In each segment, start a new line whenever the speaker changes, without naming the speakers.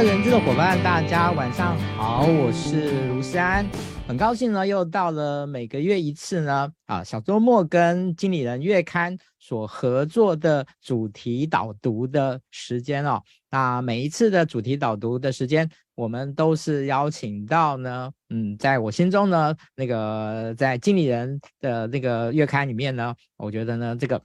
位人资的伙伴，大家晚上好，我是卢思安，很高兴呢，又到了每个月一次呢，啊，小周末跟经理人月刊所合作的主题导读的时间哦。那每一次的主题导读的时间，我们都是邀请到呢，嗯，在我心中呢，那个在经理人的那个月刊里面呢，我觉得呢，这个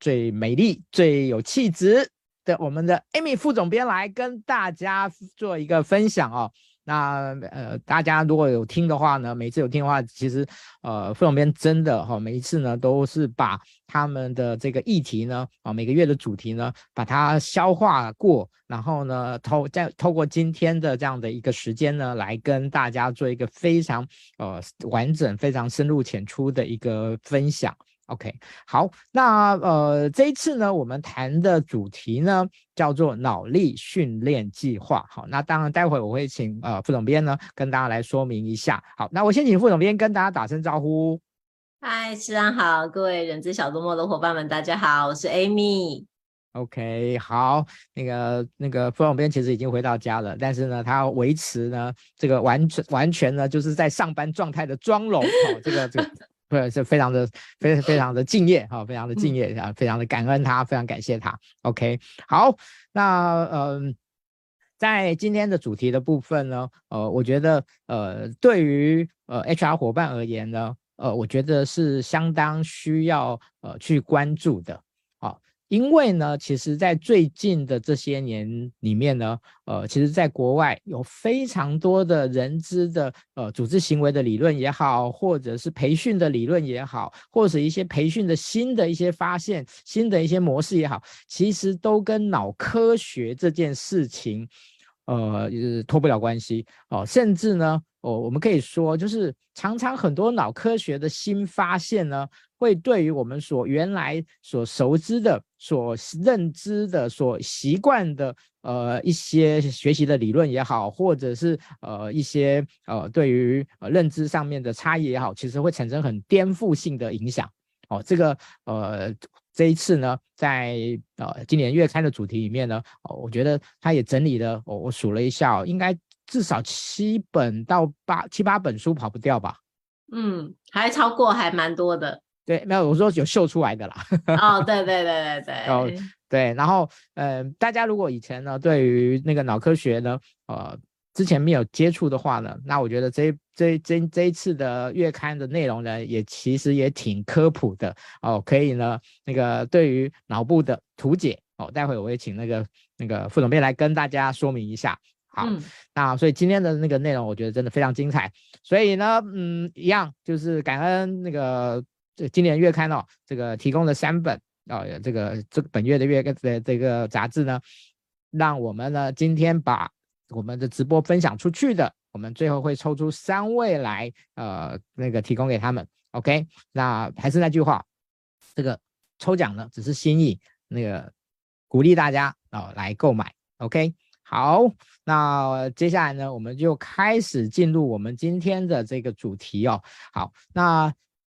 最美丽、最有气质。的我们的 Amy 副总编来跟大家做一个分享哦。那呃，大家如果有听的话呢，每次有听的话，其实呃，副总编真的哈、哦，每一次呢都是把他们的这个议题呢，啊、每个月的主题呢，把它消化过，然后呢，透再透过今天的这样的一个时间呢，来跟大家做一个非常呃完整、非常深入浅出的一个分享。OK，好，那呃这一次呢，我们谈的主题呢叫做脑力训练计划。好，那当然待会我会请呃副总编呢跟大家来说明一下。好，那我先请副总编跟大家打声招呼。
嗨，思安好，各位人资小周末的伙伴们，大家好，我是 Amy。
OK，好，那个那个副总编其实已经回到家了，但是呢，他要维持呢这个完全完全呢就是在上班状态的妆容。好，这个这个。对，是非常的、非非常的敬业哈，非常的敬业啊，非常的感恩他，非常感谢他。OK，好，那嗯、呃，在今天的主题的部分呢，呃，我觉得呃，对于呃 HR 伙伴而言呢，呃，我觉得是相当需要呃去关注的。因为呢，其实，在最近的这些年里面呢，呃，其实，在国外有非常多的人资的呃组织行为的理论也好，或者是培训的理论也好，或者一些培训的新的一些发现、新的一些模式也好，其实都跟脑科学这件事情，呃，脱不了关系哦、甚至呢，哦、我们可以说，就是常常很多脑科学的新发现呢。会对于我们所原来所熟知的、所认知的、所习惯的，呃，一些学习的理论也好，或者是呃一些呃对于呃认知上面的差异也好，其实会产生很颠覆性的影响。哦，这个呃这一次呢，在呃今年月刊的主题里面呢，哦，我觉得他也整理了，我、我数了一下、哦，应该至少七本到八七八本书跑不掉吧？
嗯，还超过，还蛮多的。
对，没有，我说有秀出来的啦。
哦，对对对对对。
哦，对，然后，呃，大家如果以前呢，对于那个脑科学呢，呃，之前没有接触的话呢，那我觉得这这这这一次的月刊的内容呢，也其实也挺科普的哦，可以呢，那个对于脑部的图解哦，待会我会请那个那个副总编来跟大家说明一下。好，嗯、那所以今天的那个内容，我觉得真的非常精彩。所以呢，嗯，一样就是感恩那个。这今年月刊哦，这个提供的三本哦，这个这本月的月刊的这个杂志呢，让我们呢今天把我们的直播分享出去的，我们最后会抽出三位来，呃，那个提供给他们。OK，那还是那句话，这个抽奖呢只是心意，那个鼓励大家哦来购买。OK，好，那接下来呢，我们就开始进入我们今天的这个主题哦。好，那。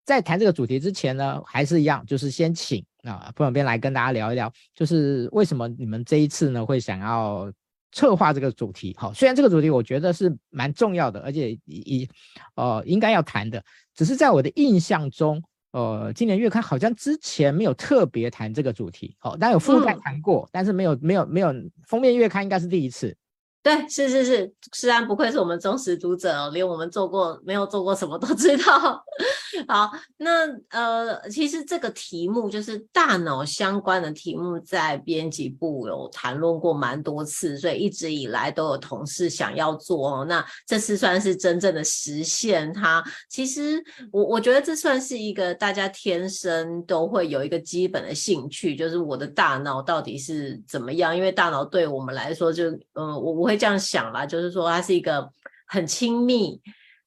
在谈这个主题之前呢，还是一样，就是先请啊副总编来跟大家聊一聊，就是为什么你们这一次呢会想要策划这个主题？好，虽然这个主题我觉得是蛮重要的，而且一呃应该要谈的，只是在我的印象中，呃，今年月刊好像之前没有特别谈这个主题，好，但有附带谈过，嗯、但是没有没有没有封面月刊应该是第一次。
对，是是是，思安不愧是我们忠实读者哦，连我们做过没有做过什么都知道。好，那呃，其实这个题目就是大脑相关的题目，在编辑部有谈论过蛮多次，所以一直以来都有同事想要做哦。那这次算是真正的实现它。其实我我觉得这算是一个大家天生都会有一个基本的兴趣，就是我的大脑到底是怎么样？因为大脑对我们来说就，就嗯，我我会。这样想啦，就是说他是一个很亲密，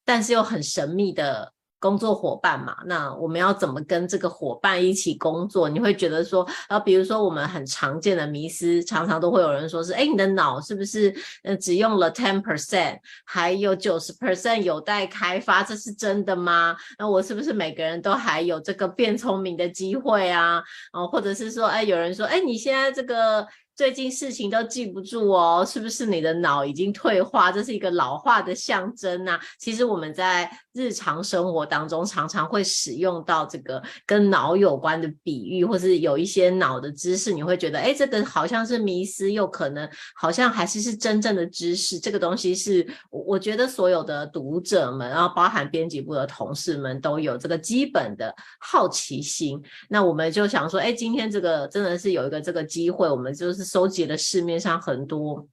但是又很神秘的工作伙伴嘛。那我们要怎么跟这个伙伴一起工作？你会觉得说，啊，比如说我们很常见的迷思，常常都会有人说是，哎，你的脑是不是呃只用了 ten percent，还有九十 percent 有待开发？这是真的吗？那我是不是每个人都还有这个变聪明的机会啊？哦，或者是说，哎，有人说，哎，你现在这个。最近事情都记不住哦，是不是你的脑已经退化？这是一个老化的象征呐。其实我们在日常生活当中常常会使用到这个跟脑有关的比喻，或是有一些脑的知识，你会觉得，哎，这个好像是迷思，又可能好像还是是真正的知识。这个东西是，我觉得所有的读者们，然后包含编辑部的同事们都有这个基本的好奇心。那我们就想说，哎，今天这个真的是有一个这个机会，我们就是。收集了市面上很多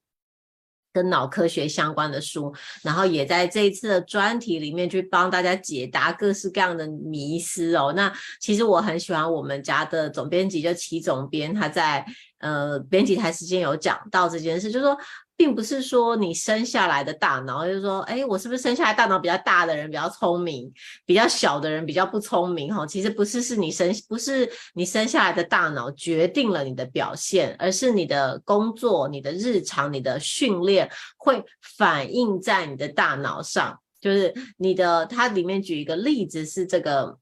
跟脑科学相关的书，然后也在这一次的专题里面去帮大家解答各式各样的迷思哦。那其实我很喜欢我们家的总编辑，就齐总编，他在呃编辑台时间有讲到这件事，就是说。并不是说你生下来的大脑，就是说，哎，我是不是生下来大脑比较大的人比较聪明，比较小的人比较不聪明？哈，其实不是，是你生不是你生下来的大脑决定了你的表现，而是你的工作、你的日常、你的训练会反映在你的大脑上。就是你的，它里面举一个例子是这个。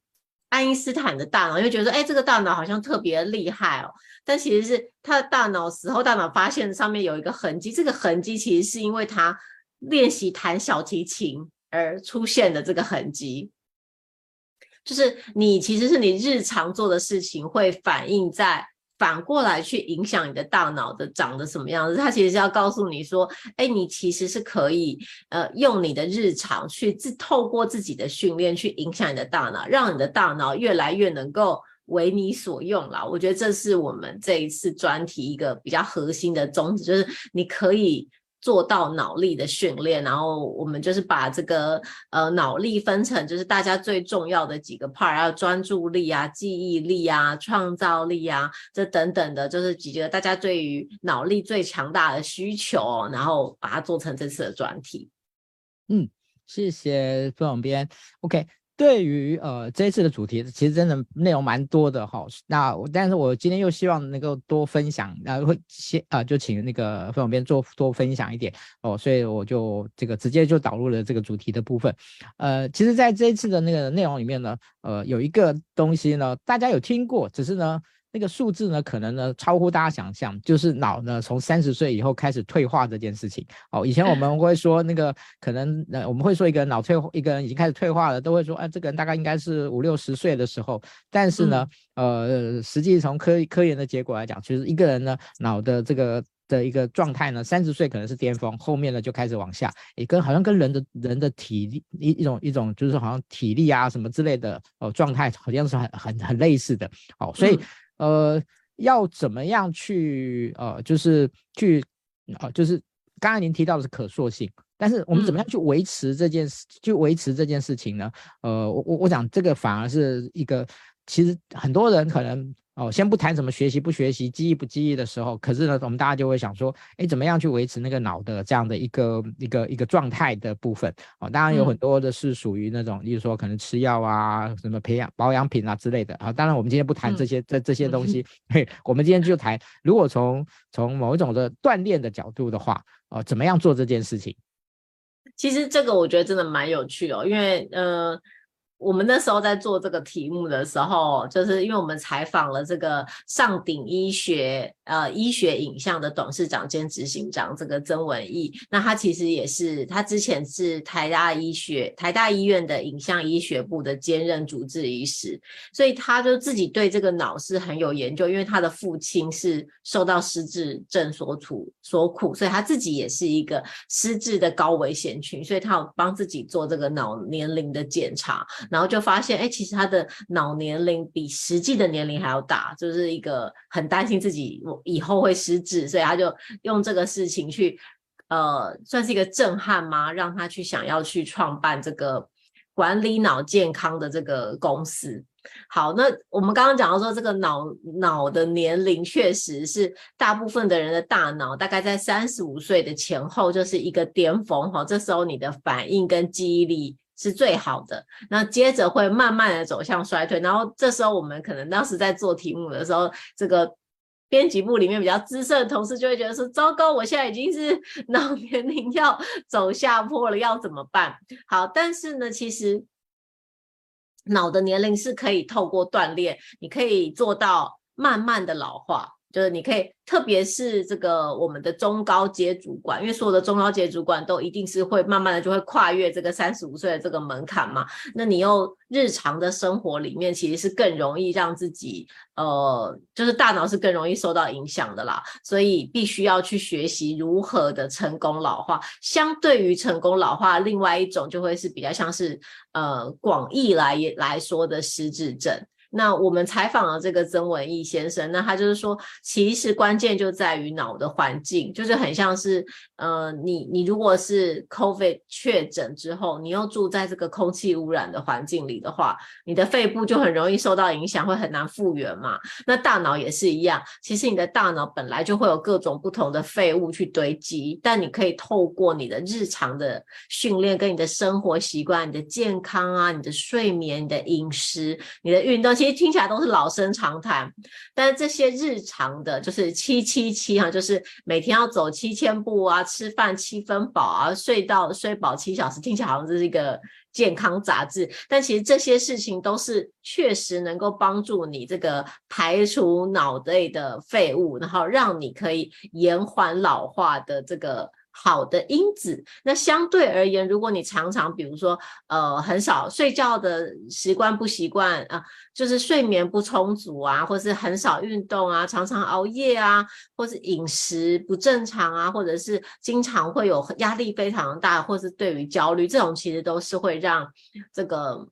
爱因斯坦的大脑，因为觉得说，哎，这个大脑好像特别厉害哦，但其实是他的大脑死后，大脑发现上面有一个痕迹，这个痕迹其实是因为他练习弹小提琴而出现的这个痕迹，就是你其实是你日常做的事情会反映在。反过来去影响你的大脑的长得什么样子，它其实是要告诉你说，哎，你其实是可以呃用你的日常去自透过自己的训练去影响你的大脑，让你的大脑越来越能够为你所用啦。我觉得这是我们这一次专题一个比较核心的宗旨，就是你可以。做到脑力的训练，然后我们就是把这个呃脑力分成就是大家最重要的几个 part，要专注力啊、记忆力啊、创造力啊，这等等的，就是几个大家对于脑力最强大的需求，然后把它做成这次的专题。
嗯，谢谢副总编。OK。对于呃这一次的主题，其实真的内容蛮多的哈。那但是我今天又希望能够多分享，然后会先啊、就请那个分享编做多分享一点哦，所以我就这个直接就导入了这个主题的部分。呃，其实在这一次的那个内容里面呢，呃有一个东西呢，大家有听过，只是呢。那个数字呢，可能呢超乎大家想象，就是脑呢从三十岁以后开始退化这件事情。哦，以前我们会说那个可能呃我们会说一个人脑退一个人已经开始退化了，都会说哎、啊、这个人大概应该是五六十岁的时候。但是呢，嗯、呃实际从科科研的结果来讲，其实一个人呢脑的这个的一个状态呢，三十岁可能是巅峰，后面呢就开始往下，也跟好像跟人的人的体力一一种一种就是好像体力啊什么之类的哦状态好像是很很很类似的。哦，所以。嗯呃，要怎么样去呃，就是去啊、呃，就是刚才您提到的是可塑性，但是我们怎么样去维持这件事，去维持这件事情呢？呃，我我我想这个反而是一个，其实很多人可能。哦，先不谈什么学习不学习、记忆不记忆的时候，可是呢，我们大家就会想说，哎，怎么样去维持那个脑的这样的一个一个一个状态的部分？哦，当然有很多的是属于那种，嗯、例如说可能吃药啊、什么培养保养品啊之类的。啊，当然我们今天不谈这些这、嗯、这些东西，嘿，我们今天就谈，如果从从某一种的锻炼的角度的话，哦，怎么样做这件事情？
其实这个我觉得真的蛮有趣的哦，因为呃。我们那时候在做这个题目的时候，就是因为我们采访了这个上鼎医学呃医学影像的董事长兼执行长这个曾文义，那他其实也是他之前是台大医学台大医院的影像医学部的兼任主治医师，所以他就自己对这个脑是很有研究，因为他的父亲是受到失智症所处所苦，所以他自己也是一个失智的高危险群，所以他有帮自己做这个脑年龄的检查。然后就发现，哎，其实他的脑年龄比实际的年龄还要大，就是一个很担心自己我以后会失智，所以他就用这个事情去，呃，算是一个震撼吗？让他去想要去创办这个管理脑健康的这个公司。好，那我们刚刚讲到说，这个脑脑的年龄确实是大部分的人的大脑大概在三十五岁的前后就是一个巅峰哈，这时候你的反应跟记忆力。是最好的，那接着会慢慢的走向衰退，然后这时候我们可能当时在做题目的时候，这个编辑部里面比较资深的同事就会觉得说：糟糕，我现在已经是 脑年龄要走下坡了，要怎么办？好，但是呢，其实脑的年龄是可以透过锻炼，你可以做到慢慢的老化。就是你可以，特别是这个我们的中高阶主管，因为所有的中高阶主管都一定是会慢慢的就会跨越这个三十五岁的这个门槛嘛。那你又日常的生活里面，其实是更容易让自己，呃，就是大脑是更容易受到影响的啦。所以必须要去学习如何的成功老化。相对于成功老化，另外一种就会是比较像是，呃，广义来来说的失智症。那我们采访了这个曾文义先生，那他就是说，其实关键就在于脑的环境，就是很像是，呃，你你如果是 COVID 确诊之后，你又住在这个空气污染的环境里的话，你的肺部就很容易受到影响，会很难复原嘛。那大脑也是一样，其实你的大脑本来就会有各种不同的废物去堆积，但你可以透过你的日常的训练，跟你的生活习惯、你的健康啊、你的睡眠、你的饮食、你的运动。其实听起来都是老生常谈，但是这些日常的，就是七七七哈，就是每天要走七千步啊，吃饭七分饱啊，睡到睡饱七小时，听起来好像这是一个健康杂志，但其实这些事情都是确实能够帮助你这个排除脑内的废物，然后让你可以延缓老化的这个。好的因子，那相对而言，如果你常常比如说呃很少睡觉的习惯不习惯啊，就是睡眠不充足啊，或是很少运动啊，常常熬夜啊，或是饮食不正常啊，或者是经常会有压力非常大，或是对于焦虑这种，其实都是会让这个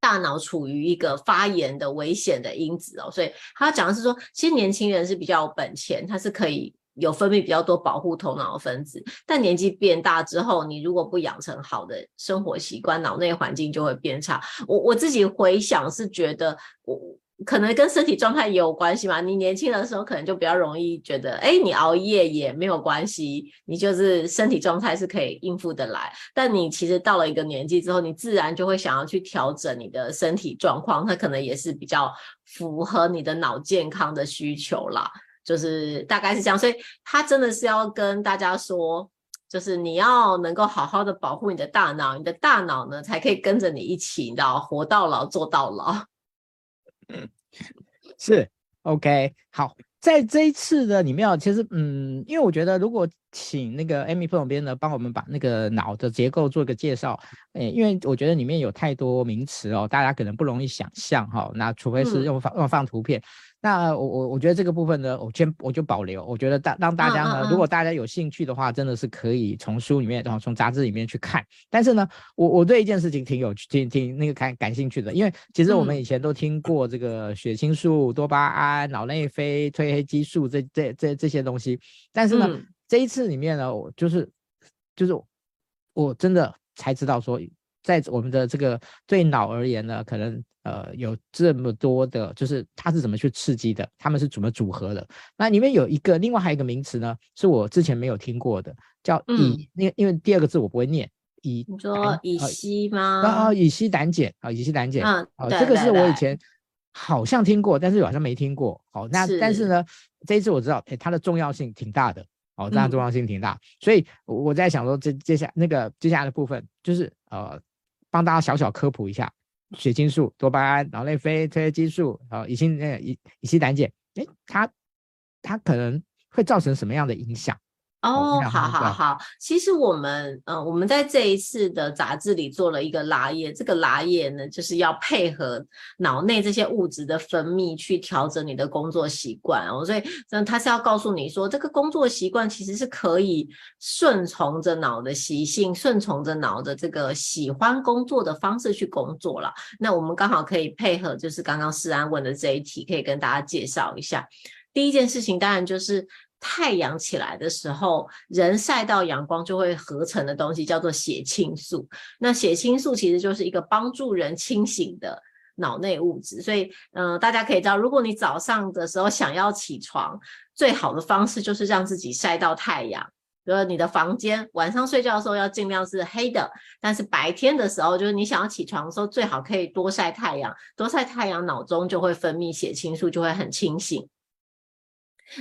大脑处于一个发炎的危险的因子哦。所以他讲的是说，其实年轻人是比较有本钱，他是可以。有分泌比较多保护头脑的分子，但年纪变大之后，你如果不养成好的生活习惯，脑内环境就会变差。我我自己回想是觉得，我可能跟身体状态也有关系嘛。你年轻的时候可能就比较容易觉得，哎，你熬夜也没有关系，你就是身体状态是可以应付得来。但你其实到了一个年纪之后，你自然就会想要去调整你的身体状况，它可能也是比较符合你的脑健康的需求啦。就是大概是这样，所以他真的是要跟大家说，就是你要能够好好的保护你的大脑，你的大脑呢才可以跟着你一起，你知道活到老做到老。
嗯，是 OK，好，在这一次的里面，其实嗯，因为我觉得如果请那个 Amy 副总编呢帮我们把那个脑的结构做一个介绍，诶，因为我觉得里面有太多名词哦，大家可能不容易想象哈、哦，那除非是用放、嗯、用放图片。那我我我觉得这个部分呢，我先我就保留。我觉得大让大家呢，如果大家有兴趣的话，真的是可以从书里面，然后从杂志里面去看。但是呢，我我对一件事情挺有趣，挺挺那个感感兴趣的，因为其实我们以前都听过这个血清素、多巴胺、脑内啡、褪黑激素这这这这些东西。但是呢，这一次里面呢，我就是就是我真的才知道说，在我们的这个对脑而言呢，可能。呃，有这么多的，就是它是怎么去刺激的，它们是怎么组合的？那里面有一个，另外还有一个名词呢，是我之前没有听过的，叫乙，因、嗯、因为第二个字我不会念，乙，你
说乙烯吗？
啊，乙烯胆碱啊，乙烯胆碱，嗯，哦，这个是我以前好像听过，但是好像没听过。好，那是但是呢，这一次我知道，哎，它的重要性挺大的，哦，它的重要性挺大，嗯、所以我在想说，这接下那个接下来的部分，就是呃，帮大家小小科普一下。血清素、多巴胺、脑内啡、这些激素，呃，乙酰，呃乙乙烯胆碱，诶，它它可能会造成什么样的影响？
哦，好好好，其实我们呃，我们在这一次的杂志里做了一个拉页，这个拉页呢，就是要配合脑内这些物质的分泌去调整你的工作习惯哦，所以嗯，他是要告诉你说，这个工作习惯其实是可以顺从着脑的习性，顺从着脑的这个喜欢工作的方式去工作了。那我们刚好可以配合，就是刚刚诗安问的这一题，可以跟大家介绍一下。第一件事情当然就是。太阳起来的时候，人晒到阳光就会合成的东西叫做血清素。那血清素其实就是一个帮助人清醒的脑内物质。所以，嗯、大家可以知道，如果你早上的时候想要起床，最好的方式就是让自己晒到太阳。比如你的房间晚上睡觉的时候要尽量是黑的，但是白天的时候，就是你想要起床的时候，最好可以多晒太阳。多晒太阳，脑中就会分泌血清素，就会很清醒。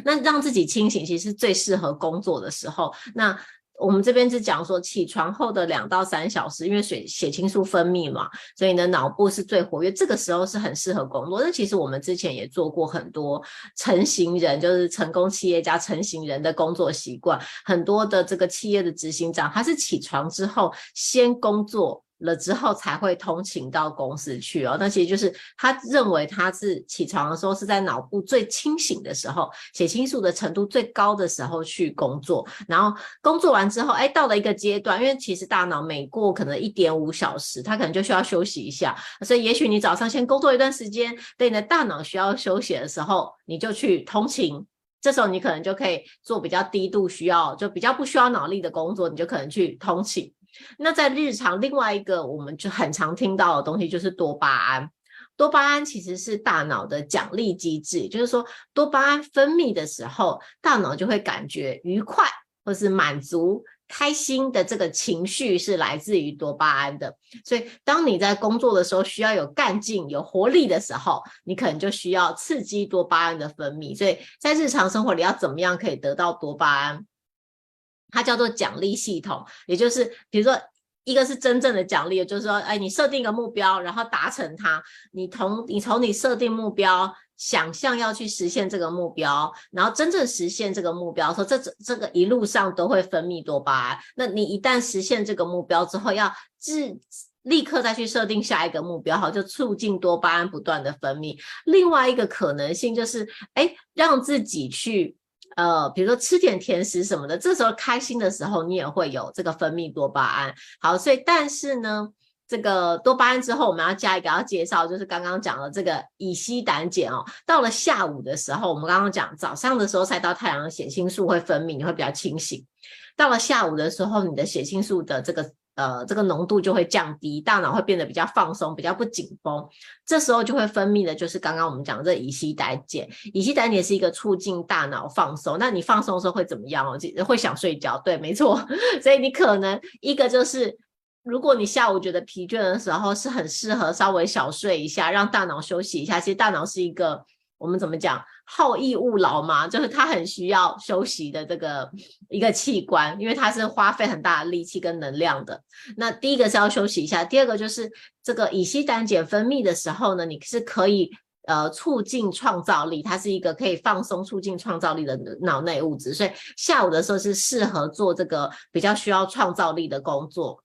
那让自己清醒，其实是最适合工作的时候。那我们这边是讲说，起床后的两到三小时，因为血血清素分泌嘛，所以你的脑部是最活跃，这个时候是很适合工作。那其实我们之前也做过很多成型人，就是成功企业家成型人的工作习惯，很多的这个企业的执行长，他是起床之后先工作。了之后才会通勤到公司去哦，那其实就是他认为他是起床的时候是在脑部最清醒的时候，血清素的程度最高的时候去工作，然后工作完之后，哎，到了一个阶段，因为其实大脑每过可能一点五小时，他可能就需要休息一下，所以也许你早上先工作一段时间，等你的大脑需要休息的时候，你就去通勤，这时候你可能就可以做比较低度需要，就比较不需要脑力的工作，你就可能去通勤。那在日常，另外一个我们就很常听到的东西就是多巴胺。多巴胺其实是大脑的奖励机制，就是说多巴胺分泌的时候，大脑就会感觉愉快或是满足、开心的这个情绪是来自于多巴胺的。所以当你在工作的时候需要有干劲、有活力的时候，你可能就需要刺激多巴胺的分泌。所以在日常生活里要怎么样可以得到多巴胺？它叫做奖励系统，也就是比如说，一个是真正的奖励，就是说，哎，你设定一个目标，然后达成它，你从你从你设定目标，想象要去实现这个目标，然后真正实现这个目标，说这这个一路上都会分泌多巴胺。那你一旦实现这个目标之后，要自立刻再去设定下一个目标，好，就促进多巴胺不断的分泌。另外一个可能性就是，哎，让自己去。呃，比如说吃点甜食什么的，这时候开心的时候，你也会有这个分泌多巴胺。好，所以但是呢，这个多巴胺之后，我们要加一个要介绍，就是刚刚讲的这个乙烯胆碱哦。到了下午的时候，我们刚刚讲早上的时候晒到太阳，血清素会分泌，你会比较清醒。到了下午的时候，你的血清素的这个。呃，这个浓度就会降低，大脑会变得比较放松，比较不紧绷。这时候就会分泌的，就是刚刚我们讲的这乙烯胆碱。乙烯胆碱是一个促进大脑放松。那你放松的时候会怎么样哦？会想睡觉，对，没错。所以你可能一个就是，如果你下午觉得疲倦的时候，是很适合稍微小睡一下，让大脑休息一下。其实大脑是一个。我们怎么讲？好逸恶劳嘛，就是它很需要休息的这个一个器官，因为它是花费很大的力气跟能量的。那第一个是要休息一下，第二个就是这个乙烯胆碱分泌的时候呢，你是可以呃促进创造力，它是一个可以放松、促进创造力的脑内物质，所以下午的时候是适合做这个比较需要创造力的工作。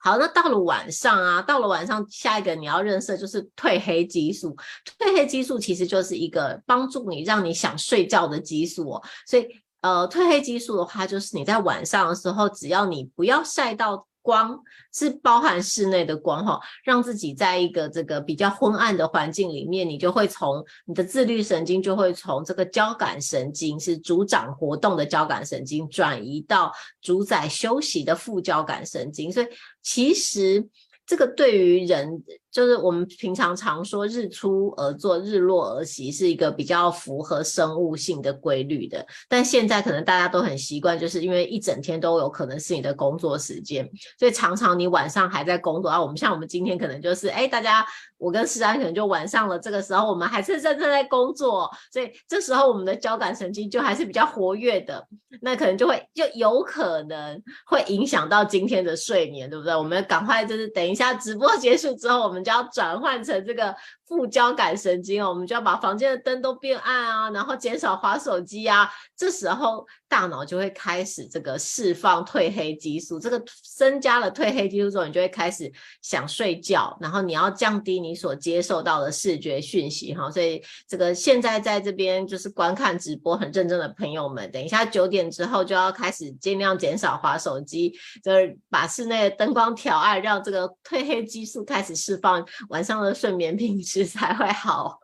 好，那到了晚上啊，到了晚上，下一个你要认识就是褪黑激素。褪黑激素其实就是一个帮助你让你想睡觉的激素哦。所以，呃，褪黑激素的话，就是你在晚上的时候，只要你不要晒到。光是包含室内的光哈，让自己在一个这个比较昏暗的环境里面，你就会从你的自律神经就会从这个交感神经是主掌活动的交感神经转移到主宰休息的副交感神经，所以其实这个对于人。就是我们平常常说日出而作，日落而息，是一个比较符合生物性的规律的。但现在可能大家都很习惯，就是因为一整天都有可能是你的工作时间，所以常常你晚上还在工作啊。我们像我们今天可能就是，哎，大家我跟诗安可能就晚上了，这个时候我们还是认真在工作，所以这时候我们的交感神经就还是比较活跃的，那可能就会就有可能会影响到今天的睡眠，对不对？我们赶快就是等一下直播结束之后，我们。就要转换成这个副交感神经哦，我们就要把房间的灯都变暗啊，然后减少滑手机啊。这时候大脑就会开始这个释放褪黑激素，这个增加了褪黑激素之后，你就会开始想睡觉，然后你要降低你所接受到的视觉讯息哈。所以这个现在在这边就是观看直播很认真的朋友们，等一下九点之后就要开始尽量减少滑手机，就是把室内的灯光调暗，让这个褪黑激素开始释放，晚上的睡眠品质才会好。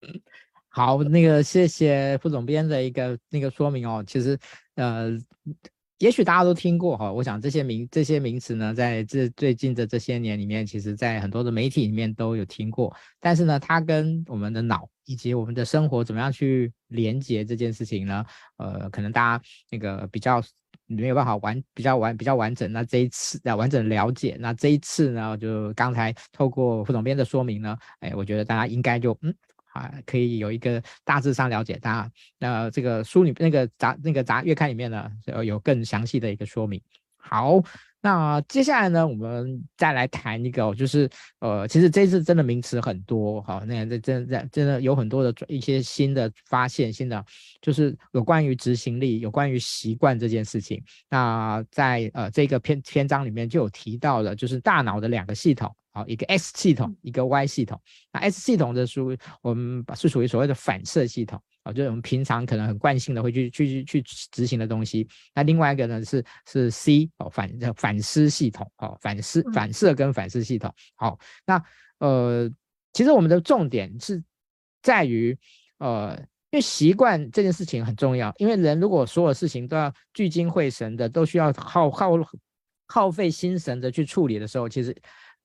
好，那个谢谢副总编的一个那个说明哦。其实，呃，也许大家都听过哈。我想这些名这些名词呢，在这最近的这些年里面，其实在很多的媒体里面都有听过。但是呢，它跟我们的脑以及我们的生活怎么样去连接这件事情呢？呃，可能大家那个比较没有办法完比较完比较完整。那这一次啊完整了解，那这一次呢，就刚才透过副总编的说明呢，哎，我觉得大家应该就嗯。啊，可以有一个大致上了解它。那这个书里那个杂那个杂月刊里面呢，有更详细的一个说明。好。那接下来呢，我们再来谈一个，就是呃，其实这次真的名词很多，好，那这真的真的有很多的一些新的发现，新的就是有关于执行力，有关于习惯这件事情。那在呃这个篇篇章里面就有提到的，就是大脑的两个系统。好，一个 S 系统，一个 Y 系统。那 S 系统的属于我们是属于所谓的反射系统啊，就是我们平常可能很惯性的会去去去执行的东西。那另外一个呢是是 C 哦，反反思系统哦，反思反射跟反思系统。好，那呃，其实我们的重点是在于呃，因为习惯这件事情很重要，因为人如果所有事情都要聚精会神的，都需要耗耗耗费心神的去处理的时候，其实。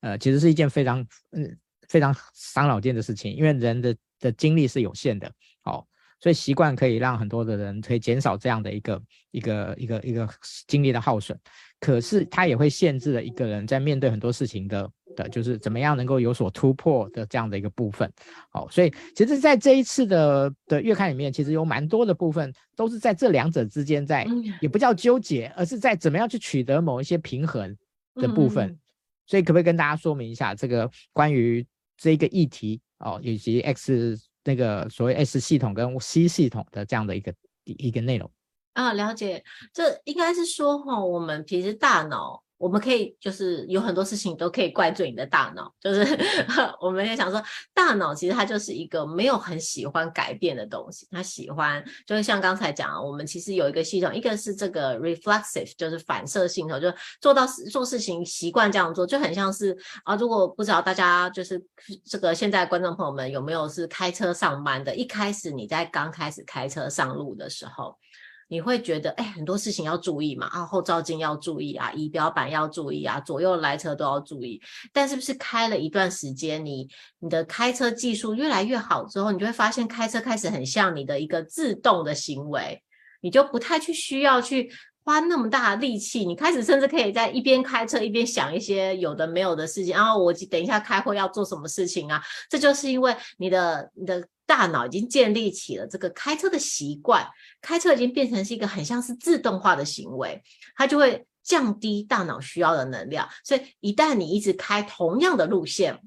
呃，其实是一件非常嗯非常伤脑筋的事情，因为人的的精力是有限的，哦，所以习惯可以让很多的人可以减少这样的一个一个一个一个精力的耗损，可是它也会限制了一个人在面对很多事情的的，就是怎么样能够有所突破的这样的一个部分，哦，所以其实在这一次的的月刊里面，其实有蛮多的部分都是在这两者之间在，也不叫纠结，而是在怎么样去取得某一些平衡的部分。嗯。所以可不可以跟大家说明一下这个关于这个议题哦，以及 X 那个所谓 S 系统跟 C 系统的这样的一个一个内容
啊？了解，这应该是说哈、我们平时大脑。我们可以就是有很多事情都可以怪罪你的大脑，就是 我们也想说，大脑其实它就是一个没有很喜欢改变的东西，它喜欢就是像刚才讲，我们其实有一个系统，一个是这个 reflexive，就是反射系统，就做到做事情习惯这样做，就很像是啊，如果不知道大家就是这个现在观众朋友们有没有是开车上班的，一开始你在刚开始开车上路的时候。你会觉得，哎，很多事情要注意嘛，啊，后照镜要注意啊，仪表板要注意啊，左右来车都要注意。但是不是开了一段时间，你你的开车技术越来越好之后，你就会发现开车开始很像你的一个自动的行为，你就不太去需要去花那么大的力气，你开始甚至可以在一边开车一边想一些有的没有的事情，然后我等一下开会要做什么事情啊？这就是因为你的你的。大脑已经建立起了这个开车的习惯，开车已经变成是一个很像是自动化的行为，它就会降低大脑需要的能量。所以一旦你一直开同样的路线，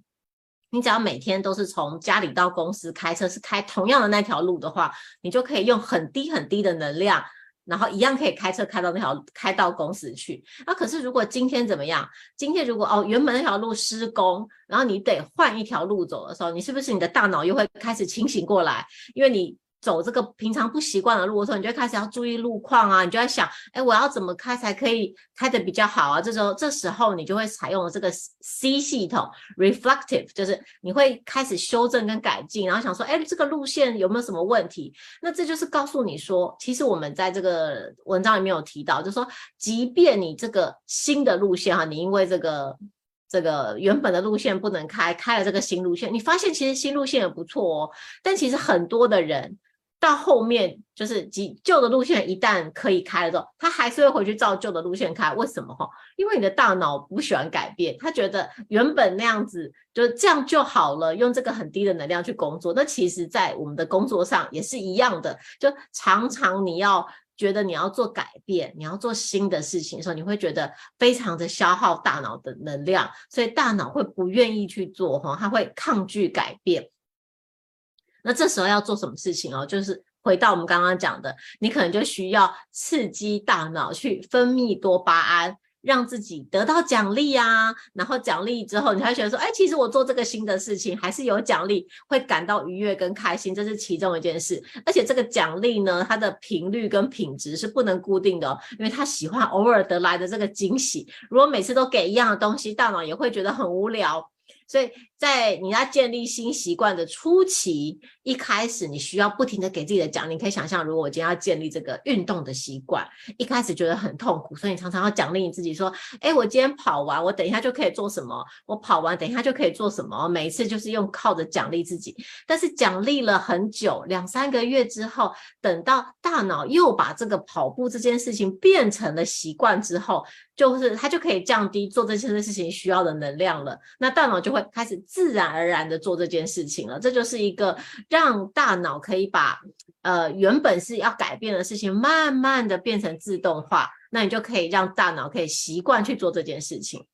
你只要每天都是从家里到公司开车，是开同样的那条路的话，你就可以用很低很低的能量。然后一样可以开车开到那条开到公司去。那、可是如果今天怎么样？今天如果哦原本那条路施工，然后你得换一条路走的时候，你是不是你的大脑又会开始清醒过来？因为你。走这个平常不习惯的路的时候，你就开始要注意路况啊，你就在想，哎，我要怎么开才可以开得比较好啊？这时候，这时候你就会采用这个 C 系统，reflective，就是你会开始修正跟改进，然后想说，哎，这个路线有没有什么问题？那这就是告诉你说，其实我们在这个文章里面有提到，就是说，即便你这个新的路线哈，你因为这个这个原本的路线不能开，开了这个新路线，你发现其实新路线也不错哦，但其实很多的人。到后面就是旧旧的路线一旦可以开了之后，他还是会回去照旧的路线开。为什么哈？因为你的大脑不喜欢改变，他觉得原本那样子就这样就好了，用这个很低的能量去工作。那其实，在我们的工作上也是一样的，就常常你要觉得你要做改变，你要做新的事情的时候，你会觉得非常的消耗大脑的能量，所以大脑会不愿意去做哈，他会抗拒改变。那这时候要做什么事情哦？就是回到我们刚刚讲的，你可能就需要刺激大脑去分泌多巴胺，让自己得到奖励啊。然后奖励之后，你会觉得说，哎，其实我做这个新的事情还是有奖励，会感到愉悦跟开心，这是其中一件事。而且这个奖励呢，它的频率跟品质是不能固定的哦，因为他喜欢偶尔得来的这个惊喜。如果每次都给一样的东西，大脑也会觉得很无聊。所以在你要建立新习惯的初期，一开始你需要不停的给自己的奖励。你可以想象，如果我今天要建立这个运动的习惯，一开始觉得很痛苦，所以你常常要奖励你自己，说：“哎，我今天跑完，我等一下就可以做什么？我跑完，等一下就可以做什么？”每一次就是用靠着奖励自己。但是奖励了很久，两三个月之后，等到大脑又把这个跑步这件事情变成了习惯之后，就是它就可以降低做这些事情需要的能量了。那大脑。脑就会开始自然而然的做这件事情了。这就是一个让大脑可以把呃原本是要改变的事情，慢慢的变成自动化，那你就可以让大脑可以习惯去做这件事情。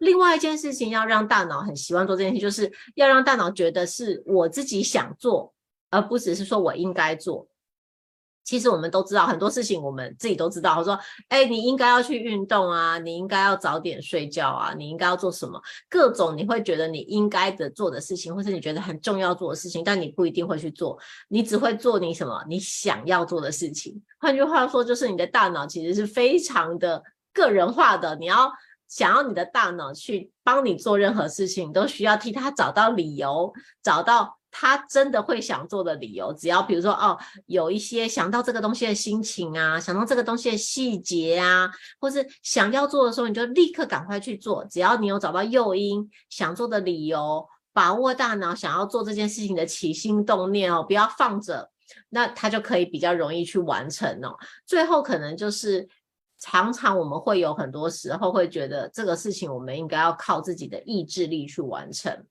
另外一件事情要让大脑很习惯做这件事情，就是要让大脑觉得是我自己想做，而不只是说我应该做。其实我们都知道很多事情，我们自己都知道。我说，哎，你应该要去运动啊，你应该要早点睡觉啊，你应该要做什么？各种你会觉得你应该的做的事情，或是你觉得很重要做的事情，但你不一定会去做，你只会做你什么？你想要做的事情。换句话说，就是你的大脑其实是非常的个人化的。你要想要你的大脑去帮你做任何事情，都需要替他找到理由，找到。他真的会想做的理由，只要比如说哦，有一些想到这个东西的心情啊，想到这个东西的细节啊，或是想要做的时候，你就立刻赶快去做。只要你有找到诱因，想做的理由，把握大脑想要做这件事情的起心动念哦，不要放着，那他就可以比较容易去完成哦。最后可能就是常常我们会有很多时候会觉得这个事情我们应该要靠自己的意志力去完成。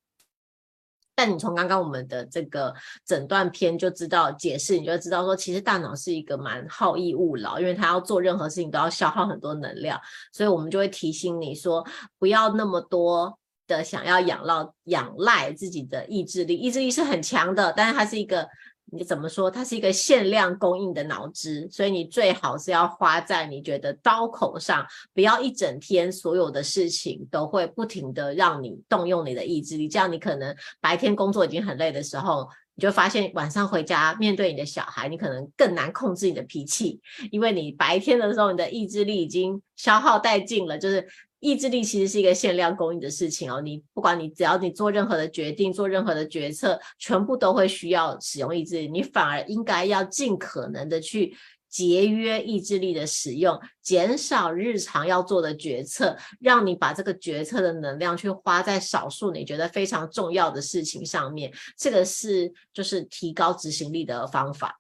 但你从刚刚我们的这个诊断篇就知道解释，你就知道说，其实大脑是一个蛮好逸恶劳，因为它要做任何事情都要消耗很多能量，所以我们就会提醒你说，不要那么多的想要仰赖仰赖自己的意志力，意志力是很强的，但是它是一个。你怎么说？它是一个限量供应的脑汁，所以你最好是要花在你觉得刀口上，不要一整天所有的事情都会不停的让你动用你的意志力。这样你可能白天工作已经很累的时候，你就发现晚上回家面对你的小孩，你可能更难控制你的脾气，因为你白天的时候你的意志力已经消耗殆尽了，就是。意志力其实是一个限量供应的事情哦，你不管你只要你做任何的决定，做任何的决策，全部都会需要使用意志力。你反而应该要尽可能的去节约意志力的使用，减少日常要做的决策，让你把这个决策的能量去花在少数你觉得非常重要的事情上面。这个是就是提高执行力的方法。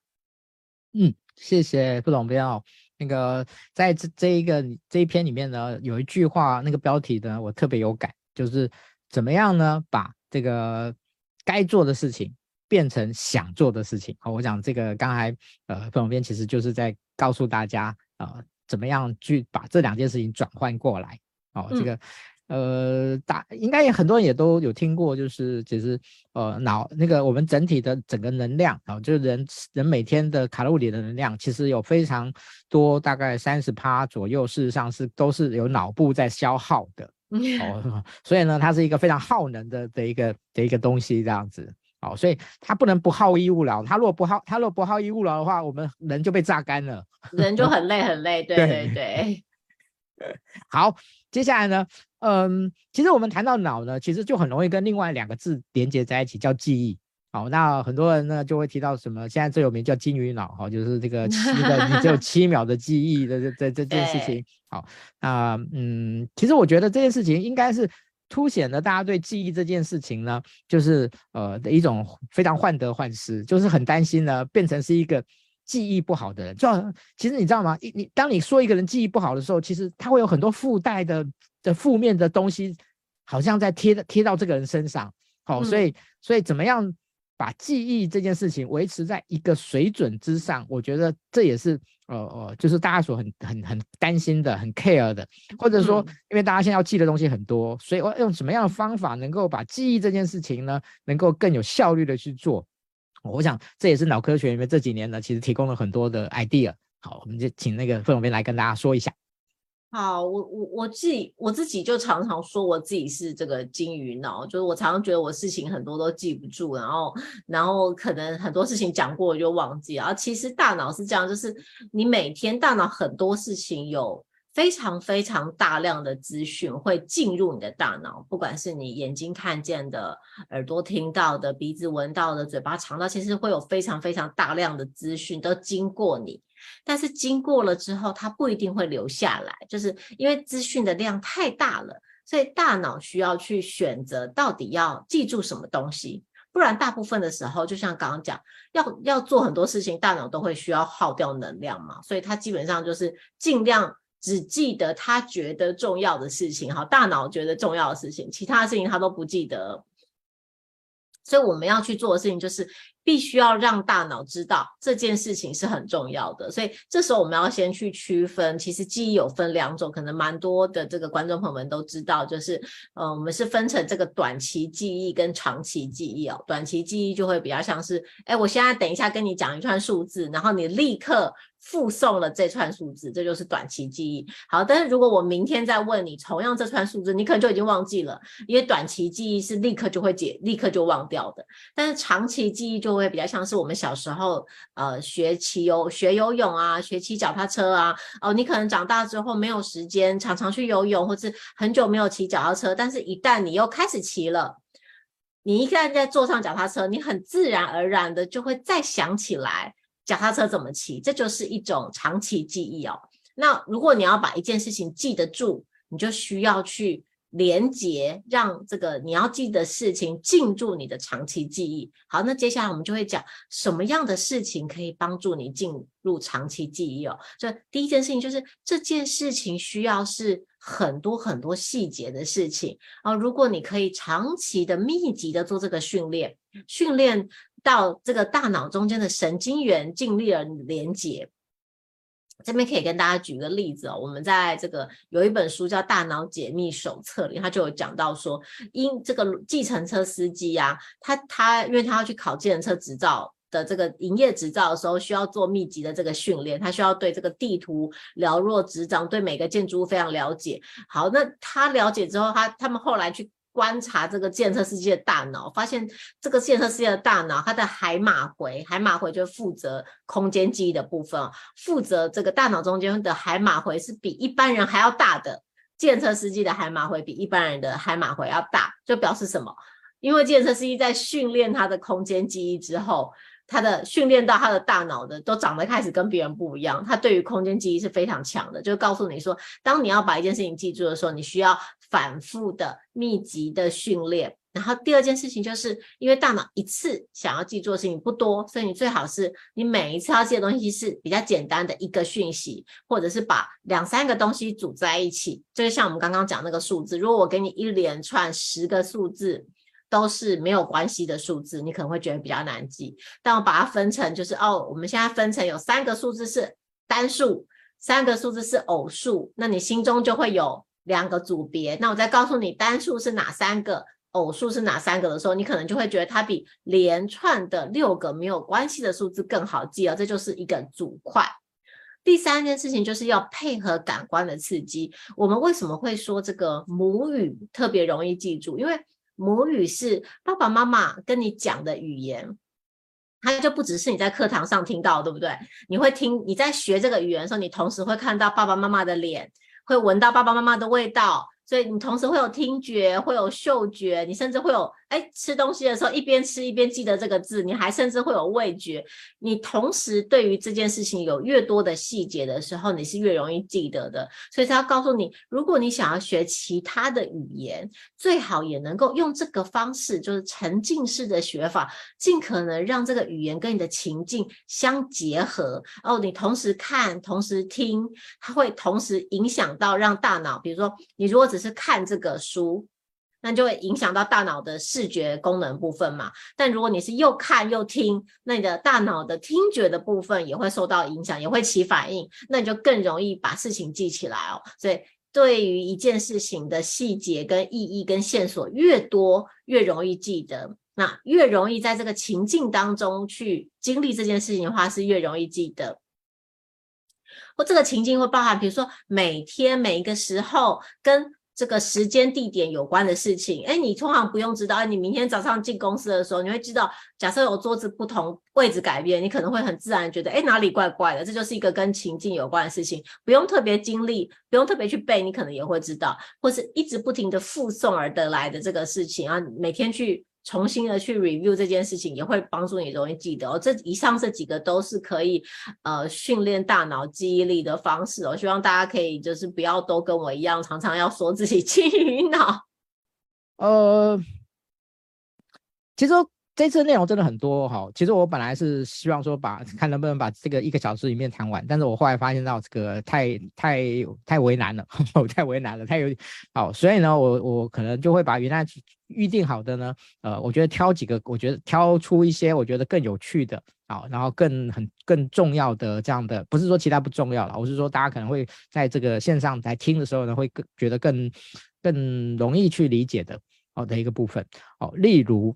嗯，谢谢副总编哦。那个在这这一个这一篇里面呢，有一句话，那个标题呢，我特别有感，就是怎么样呢？把这个该做的事情变成想做的事情。好，我讲这个刚才呃，副总编其实就是在告诉大家，呃，怎么样去把这两件事情转换过来。哦，这个。嗯呃，大应该也很多人也都有听过，就是其实呃脑那个我们整体的整个能量啊，就是人人每天的卡路里的能量，其实有非常多，大概三十趴左右，事实上是都是由脑部在消耗的 哦，所以呢，它是一个非常耗能的的一个的一个东西这样子哦，所以它不能不好逸恶劳，它如果不好，它如果不好逸恶劳的话，我们人就被榨干了，
人就很累很累，对对对，
好。接下来呢，嗯，其实我们谈到脑呢，其实就很容易跟另外两个字连接在一起，叫记忆。好，那很多人呢就会提到什么，现在最有名叫金鱼脑，哈，就是这个七个你只有 七秒的记忆的这这这件事情。好，那嗯，其实我觉得这件事情应该是凸显了大家对记忆这件事情呢，就是呃的一种非常患得患失，就是很担心呢变成是一个。记忆不好的人，就其实你知道吗？你你当你说一个人记忆不好的时候，其实他会有很多附带的的负面的东西，好像在贴贴到这个人身上。好、哦，所以所以怎么样把记忆这件事情维持在一个水准之上？我觉得这也是呃呃，就是大家所很很很担心的、很 care 的，或者说，因为大家现在要记的东西很多，所以我用什么样的方法能够把记忆这件事情呢，能够更有效率的去做？我想这也是脑科学里面这几年呢，其实提供了很多的 idea。好，我们就请那个副总编来跟大家说一下。
好，我我我自己我自己就常常说我自己是这个金鱼脑，就是我常常觉得我事情很多都记不住，然后然后可能很多事情讲过我就忘记，然后其实大脑是这样，就是你每天大脑很多事情有。非常非常大量的资讯会进入你的大脑，不管是你眼睛看见的、耳朵听到的、鼻子闻到的、嘴巴尝到，其实会有非常非常大量的资讯都经过你。但是经过了之后，它不一定会留下来，就是因为资讯的量太大了，所以大脑需要去选择到底要记住什么东西。不然大部分的时候，就像刚刚讲，要要做很多事情，大脑都会需要耗掉能量嘛，所以它基本上就是尽量。只记得他觉得重要的事情，哈，大脑觉得重要的事情，其他事情他都不记得。所以我们要去做的事情就是。必须要让大脑知道这件事情是很重要的，所以这时候我们要先去区分，其实记忆有分两种，可能蛮多的这个观众朋友们都知道，就是呃，我们是分成这个短期记忆跟长期记忆哦。短期记忆就会比较像是，哎，我现在等一下跟你讲一串数字，然后你立刻附送了这串数字，这就是短期记忆。好，但是如果我明天再问你同样这串数字，你可能就已经忘记了，因为短期记忆是立刻就会解，立刻就忘掉的，但是长期记忆就会比较像是我们小时候，呃，学骑游、学游泳啊，学骑脚踏车啊。哦，你可能长大之后没有时间常常去游泳，或是很久没有骑脚踏车，但是一旦你又开始骑了，你一旦在坐上脚踏车，你很自然而然的就会再想起来脚踏车怎么骑，这就是一种长期记忆哦。那如果你要把一件事情记得住，你就需要去。连接，让这个你要记的事情进入你的长期记忆。好，那接下来我们就会讲什么样的事情可以帮助你进入长期记忆哦。就第一件事情就是这件事情需要是很多很多细节的事情啊。如果你可以长期的密集的做这个训练，训练到这个大脑中间的神经元尽力了连接。这边可以跟大家举个例子哦，我们在这个有一本书叫《大脑解密手册》里，他就有讲到说，因这个计程车司机呀、啊，他他因为他要去考计程车执照的这个营业执照的时候，需要做密集的这个训练，他需要对这个地图了若指掌，对每个建筑物非常了解。好，那他了解之后，他他们后来去。观察这个计程车司机的大脑，发现这个计程车司机的大脑，它的海马回，海马回就负责空间记忆的部分，负责这个大脑中间的海马回是比一般人还要大的。计程车司机的海马回比一般人的海马回要大，就表示什么？因为计程车司机在训练他的空间记忆之后。他的训练到他的大脑的都长得开始跟别人不一样，他对于空间记忆是非常强的，就告诉你说，当你要把一件事情记住的时候，你需要反复的、密集的训练。然后第二件事情就是，因为大脑一次想要记住的事情不多，所以你最好是你每一次要记的东西是比较简单的一个讯息，或者是把两三个东西组在一起，就是像我们刚刚讲那个数字，如果我给你一连串十个数字。都是没有关系的数字，你可能会觉得比较难记。但我把它分成，就是哦，我们现在分成有三个数字是单数，三个数字是偶数，那你心中就会有两个组别。那我再告诉你单数是哪三个，偶数是哪三个的时候，你可能就会觉得它比连串的六个没有关系的数字更好记了。这就是一个组块。第三件事情就是要配合感官的刺激。我们为什么会说这个母语特别容易记住？因为母语是爸爸妈妈跟你讲的语言，它就不只是你在课堂上听到，对不对？你会听，你在学这个语言的时候，你同时会看到爸爸妈妈的脸，会闻到爸爸妈妈的味道。所以你同时会有听觉，会有嗅觉，你甚至会有哎吃东西的时候一边吃一边记得这个字，你还甚至会有味觉。你同时对于这件事情有越多的细节的时候，你是越容易记得的。所以他要告诉你，如果你想要学其他的语言，最好也能够用这个方式，就是沉浸式的学法，尽可能让这个语言跟你的情境相结合。哦，你同时看，同时听，它会同时影响到让大脑，比如说你如果只是看这个书，那就会影响到大脑的视觉功能部分嘛。但如果你是又看又听，那你的大脑的听觉的部分也会受到影响，也会起反应，那你就更容易把事情记起来哦。所以，对于一件事情的细节跟意义跟线索越多，越容易记得。那越容易在这个情境当中去经历这件事情的话，是越容易记得。或这个情境会包含，比如说每天每一个时候跟这个时间地点有关的事情。哎，你通常不用知道。哎，你明天早上进公司的时候，你会知道，假设有桌子不同位置改变，你可能会很自然觉得，哎，哪里怪怪的。这就是一个跟情境有关的事情，不用特别经历，不用特别去背，你可能也会知道，或是一直不停的附送而得来的这个事情啊，每天去。重新的去 review 这件事情，也会帮助你容易记得哦。这以上这几个都是可以呃训练大脑记忆力的方式哦。希望大家可以就是不要都跟我一样，常常要说自己 金鱼脑。
呃，其实这次内容真的很多哈。其实我本来是希望说把看能不能把这个一个小时里面谈完，但是我后来发现到这个太太太为难了，太为难了，太有好，所以呢，我我可能就会把原来预定好的呢，呃，我觉得挑几个，我觉得挑出一些我觉得更有趣的，好，然后更很更重要的这样的，不是说其他不重要了，我是说大家可能会在这个线上来听的时候呢，会更觉得更更容易去理解的，好的一个部分，好，例如。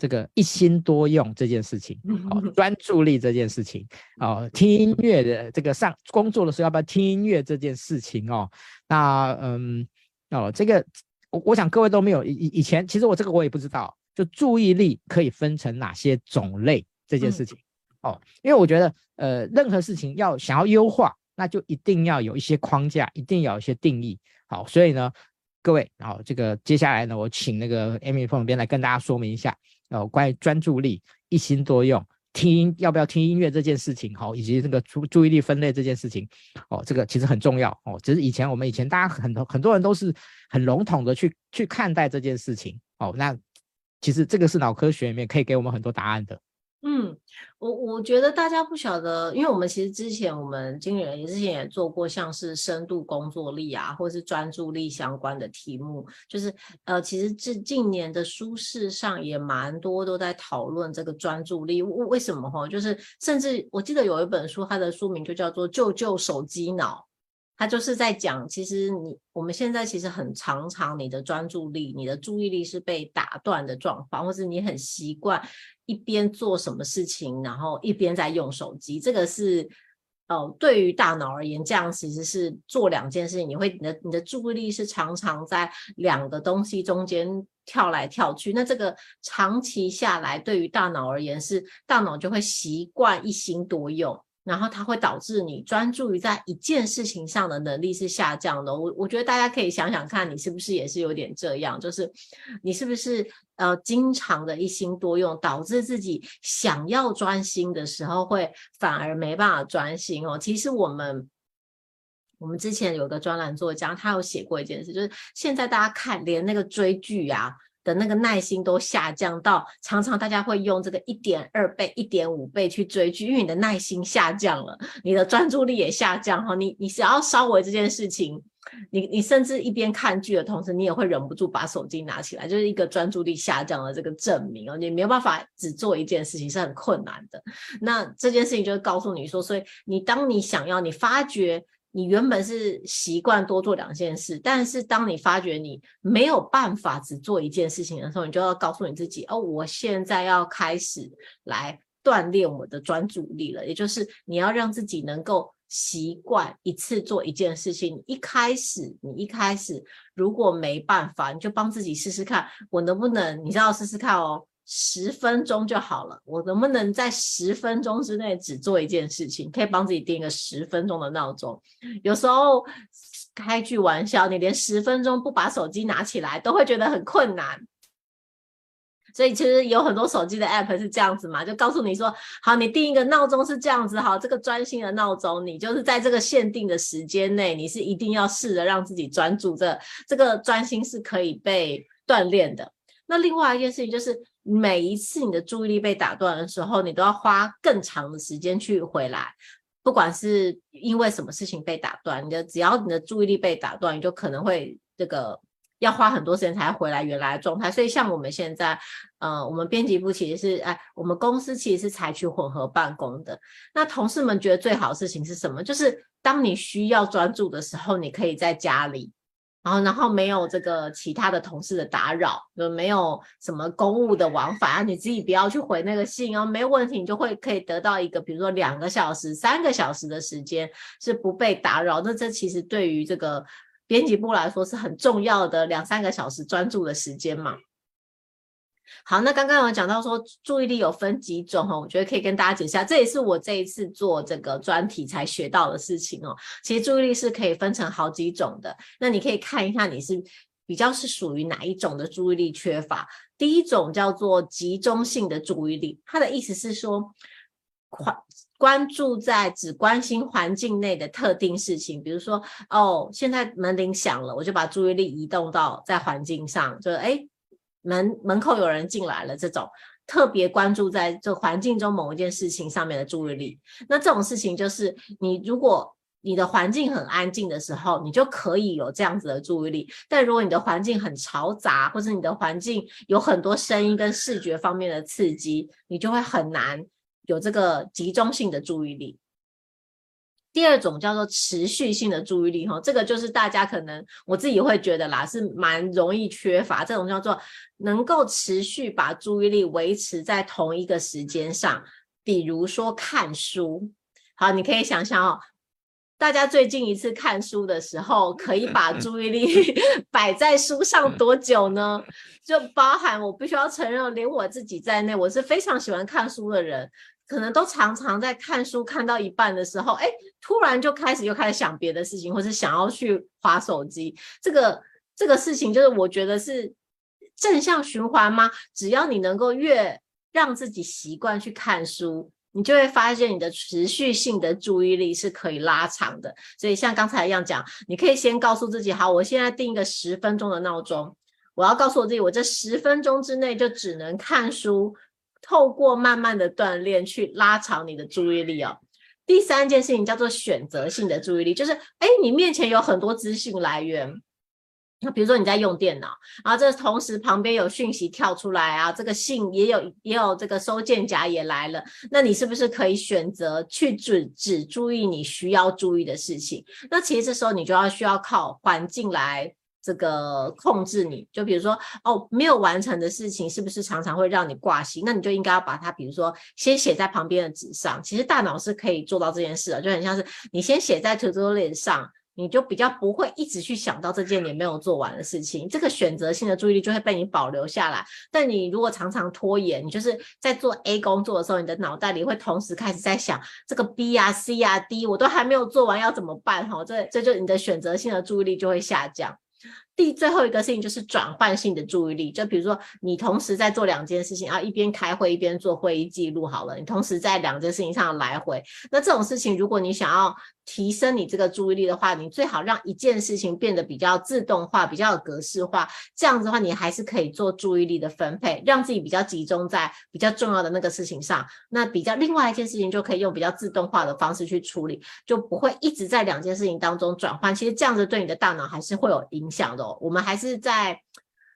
这个一心多用这件事情，哦，专注力这件事情，哦，听音乐的这个上工作的时候要不要听音乐这件事情哦，那嗯哦，这个我我想各位都没有以以前，其实我这个我也不知道，就注意力可以分成哪些种类这件事情，哦，因为我觉得呃任何事情要想要优化，那就一定要有一些框架，一定要有一些定义，好，所以呢，各位，好，这个接下来呢，我请那个 Amy 旁边来跟大家说明一下。哦，关于专注力、一心多用、听音要不要听音乐这件事情，哦，以及这个注注意力分类这件事情，哦，这个其实很重要哦。只是以前我们以前大家很多很多人都是很笼统的去去看待这件事情，哦，那其实这个是脑科学里面可以给我们很多答案的。
嗯，我我觉得大家不晓得，因为我们其实之前我们经理人也之前也做过像是深度工作力啊，或是专注力相关的题目，就是呃，其实这近年的书市上也蛮多都在讨论这个专注力，为什么哈？就是甚至我记得有一本书，它的书名就叫做《救救手机脑》。他就是在讲，其实你我们现在其实很常常，你的专注力、你的注意力是被打断的状况，或是你很习惯一边做什么事情，然后一边在用手机。这个是，哦，对于大脑而言，这样其实是做两件事情，你会你的你的注意力是常常在两个东西中间跳来跳去。那这个长期下来，对于大脑而言是，大脑就会习惯一心多用。然后它会导致你专注于在一件事情上的能力是下降的。我我觉得大家可以想想看，你是不是也是有点这样？就是你是不是呃经常的一心多用，导致自己想要专心的时候会反而没办法专心哦。其实我们我们之前有个专栏作家，他有写过一件事，就是现在大家看连那个追剧呀。的那个耐心都下降到，常常大家会用这个一点二倍、一点五倍去追剧，因为你的耐心下降了，你的专注力也下降哈。你你只要稍微这件事情，你你甚至一边看剧的同时，你也会忍不住把手机拿起来，就是一个专注力下降的这个证明哦。你没有办法只做一件事情是很困难的。那这件事情就是告诉你说，所以你当你想要，你发觉。你原本是习惯多做两件事，但是当你发觉你没有办法只做一件事情的时候，你就要告诉你自己：哦，我现在要开始来锻炼我的专注力了。也就是你要让自己能够习惯一次做一件事情。一开始，你一开始如果没办法，你就帮自己试试看，我能不能？你知道试试看哦。十分钟就好了，我能不能在十分钟之内只做一件事情？可以帮自己定一个十分钟的闹钟。有时候开句玩笑，你连十分钟不把手机拿起来都会觉得很困难。所以其实有很多手机的 app 是这样子嘛，就告诉你说，好，你定一个闹钟是这样子，好，这个专心的闹钟，你就是在这个限定的时间内，你是一定要试着让自己专注这，这个专心是可以被锻炼的。那另外一件事情就是。每一次你的注意力被打断的时候，你都要花更长的时间去回来。不管是因为什么事情被打断，你的只要你的注意力被打断，你就可能会这个要花很多时间才回来原来的状态。所以像我们现在，呃，我们编辑部其实是，哎，我们公司其实是采取混合办公的。那同事们觉得最好的事情是什么？就是当你需要专注的时候，你可以在家里。然后，然后没有这个其他的同事的打扰，就没有什么公务的往返啊，你自己不要去回那个信哦，没有问题，你就会可以得到一个，比如说两个小时、三个小时的时间是不被打扰。那这其实对于这个编辑部来说是很重要的两三个小时专注的时间嘛。好，那刚刚有讲到说注意力有分几种哈，我觉得可以跟大家解一下，这也是我这一次做这个专题才学到的事情哦。其实注意力是可以分成好几种的，那你可以看一下你是比较是属于哪一种的注意力缺乏。第一种叫做集中性的注意力，它的意思是说，关关注在只关心环境内的特定事情，比如说哦，现在门铃响了，我就把注意力移动到在环境上，就哎。门门口有人进来了这种。特别关注在这环境中某一件事情上面的注意力，那这种事情就是你如果你的环境很安静的时候，你就可以有这样子的注意力。但如果你的环境很嘈杂，或者你的环境有很多声音跟视觉方面的刺激，你就会很难有这个集中性的注意力。第二种叫做持续性的注意力，哈，这个就是大家可能我自己会觉得啦，是蛮容易缺乏。这种叫做能够持续把注意力维持在同一个时间上，比如说看书。好，你可以想象哦，大家最近一次看书的时候，可以把注意力 摆在书上多久呢？就包含我必须要承认，连我自己在内，我是非常喜欢看书的人。可能都常常在看书看到一半的时候，哎，突然就开始又开始想别的事情，或是想要去滑手机。这个这个事情，就是我觉得是正向循环吗？只要你能够越让自己习惯去看书，你就会发现你的持续性的注意力是可以拉长的。所以像刚才一样讲，你可以先告诉自己，好，我现在定一个十分钟的闹钟，我要告诉我自己，我这十分钟之内就只能看书。透过慢慢的锻炼去拉长你的注意力哦。第三件事情叫做选择性的注意力，就是哎，你面前有很多资讯来源，那比如说你在用电脑，然后这同时旁边有讯息跳出来啊，这个信也有也有这个收件夹也来了，那你是不是可以选择去只只注意你需要注意的事情？那其实这时候你就要需要靠环境来。这个控制你，就比如说哦，没有完成的事情，是不是常常会让你挂心？那你就应该要把它，比如说先写在旁边的纸上。其实大脑是可以做到这件事的，就很像是你先写在 To Do List 上，你就比较不会一直去想到这件你没有做完的事情。这个选择性的注意力就会被你保留下来。但你如果常常拖延，你就是在做 A 工作的时候，你的脑袋里会同时开始在想这个 B 啊、C 啊、D，我都还没有做完，要怎么办？哈，这这就你的选择性的注意力就会下降。第最后一个事情就是转换性的注意力，就比如说你同时在做两件事情，然后，一边开会一边做会议记录好了，你同时在两件事情上来回，那这种事情如果你想要提升你这个注意力的话，你最好让一件事情变得比较自动化，比较格式化，这样子的话你还是可以做注意力的分配，让自己比较集中在比较重要的那个事情上，那比较另外一件事情就可以用比较自动化的方式去处理，就不会一直在两件事情当中转换，其实这样子对你的大脑还是会有影响的哦。我们还是在，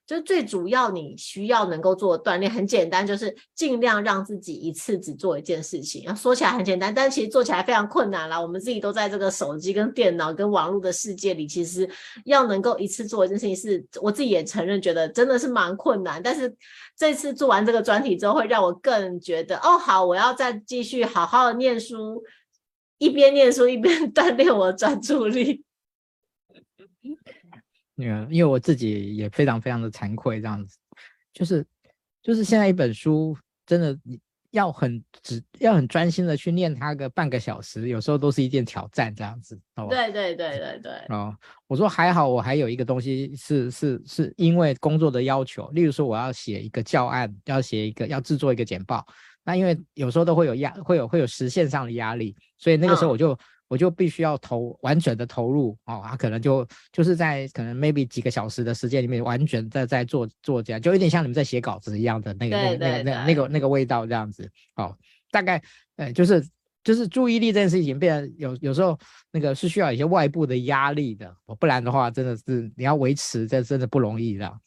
就最主要你需要能够做的锻炼很简单，就是尽量让自己一次只做一件事情。说起来很简单，但其实做起来非常困难啦。我们自己都在这个手机、跟电脑、跟网络的世界里，其实要能够一次做一件事情是，是我自己也承认，觉得真的是蛮困难。但是这次做完这个专题之后，会让我更觉得，哦，好，我要再继续好好的念书，一边念书一边 锻炼我的专注力。
嗯，因为我自己也非常非常的惭愧，这样子，就是就是现在一本书真的你要很只要很专心的去念它个半个小时，有时候都是一件挑战，这样子，好吧？
对对对对对。
哦，我说还好，我还有一个东西是是是因为工作的要求，例如说我要写一个教案，要写一个要制作一个简报，那因为有时候都会有压，会有会有时限上的压力，所以那个时候我就。哦我就必须要投完全的投入哦，他可能就就是在可能 maybe 几个小时的时间里面，完全在在做做这样，就有点像你们在写稿子一样的那个那那那那个那个味道这样子哦。大概呃就是就是注意力这件事情变得有有时候那个是需要一些外部的压力的，不然的话真的是你要维持这真的不容易的。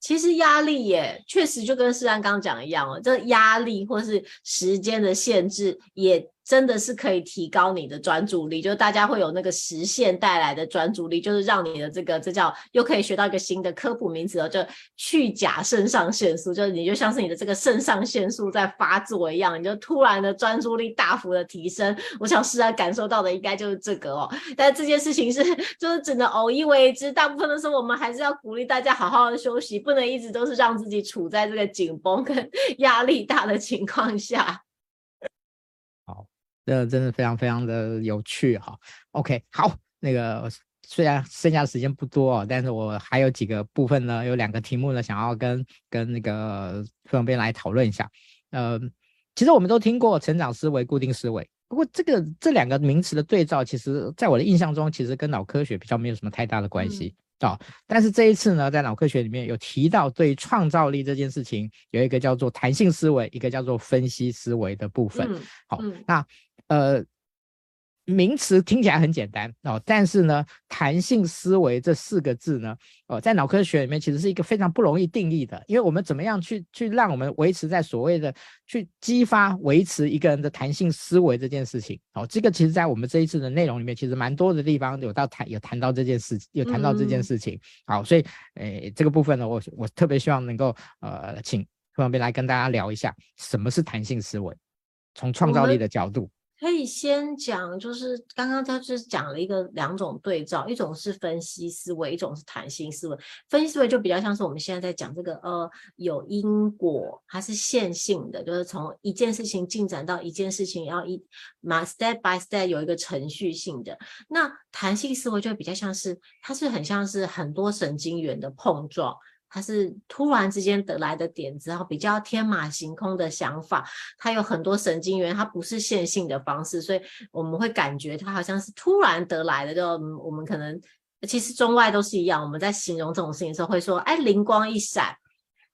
其实压力也确实就跟诗安刚刚讲的一样哦，这压力或是时间的限制也。真的是可以提高你的专注力，就是大家会有那个时限带来的专注力，就是让你的这个这叫又可以学到一个新的科普名词哦，就去甲肾上腺素，就是你就像是你的这个肾上腺素在发作一样，你就突然的专注力大幅的提升。我想是啊，感受到的应该就是这个哦。但这件事情是就是只能偶一为之，大部分的时候我们还是要鼓励大家好好的休息，不能一直都是让自己处在这个紧绷跟压力大的情况下。
这真的非常非常的有趣哈。OK，好，那个虽然剩下的时间不多，但是我还有几个部分呢，有两个题目呢，想要跟跟那个副总编来讨论一下。呃，其实我们都听过成长思维、固定思维，不过这个这两个名词的对照，其实在我的印象中，其实跟脑科学比较没有什么太大的关系。哦，但是这一次呢，在脑科学里面有提到对创造力这件事情，有一个叫做弹性思维，一个叫做分析思维的部分。好、嗯嗯哦，那呃。名词听起来很简单哦，但是呢，弹性思维这四个字呢，哦，在脑科学里面其实是一个非常不容易定义的，因为我们怎么样去去让我们维持在所谓的去激发维持一个人的弹性思维这件事情，哦，这个其实在我们这一次的内容里面，其实蛮多的地方有到谈有谈到这件事，有谈到这件事情。嗯、好，所以诶，这个部分呢，我我特别希望能够呃，请方便来跟大家聊一下什么是弹性思维，从创造力的角度。
可以先讲，就是刚刚他就是讲了一个两种对照，一种是分析思维，一种是弹性思维。分析思维就比较像是我们现在在讲这个呃有因果，它是线性的，就是从一件事情进展到一件事情，要一嘛 step by step 有一个程序性的。那弹性思维就比较像是，它是很像是很多神经元的碰撞。它是突然之间得来的点子，然后比较天马行空的想法，它有很多神经元，它不是线性的方式，所以我们会感觉它好像是突然得来的。就我们可能其实中外都是一样，我们在形容这种事情的时候会说，哎，灵光一闪，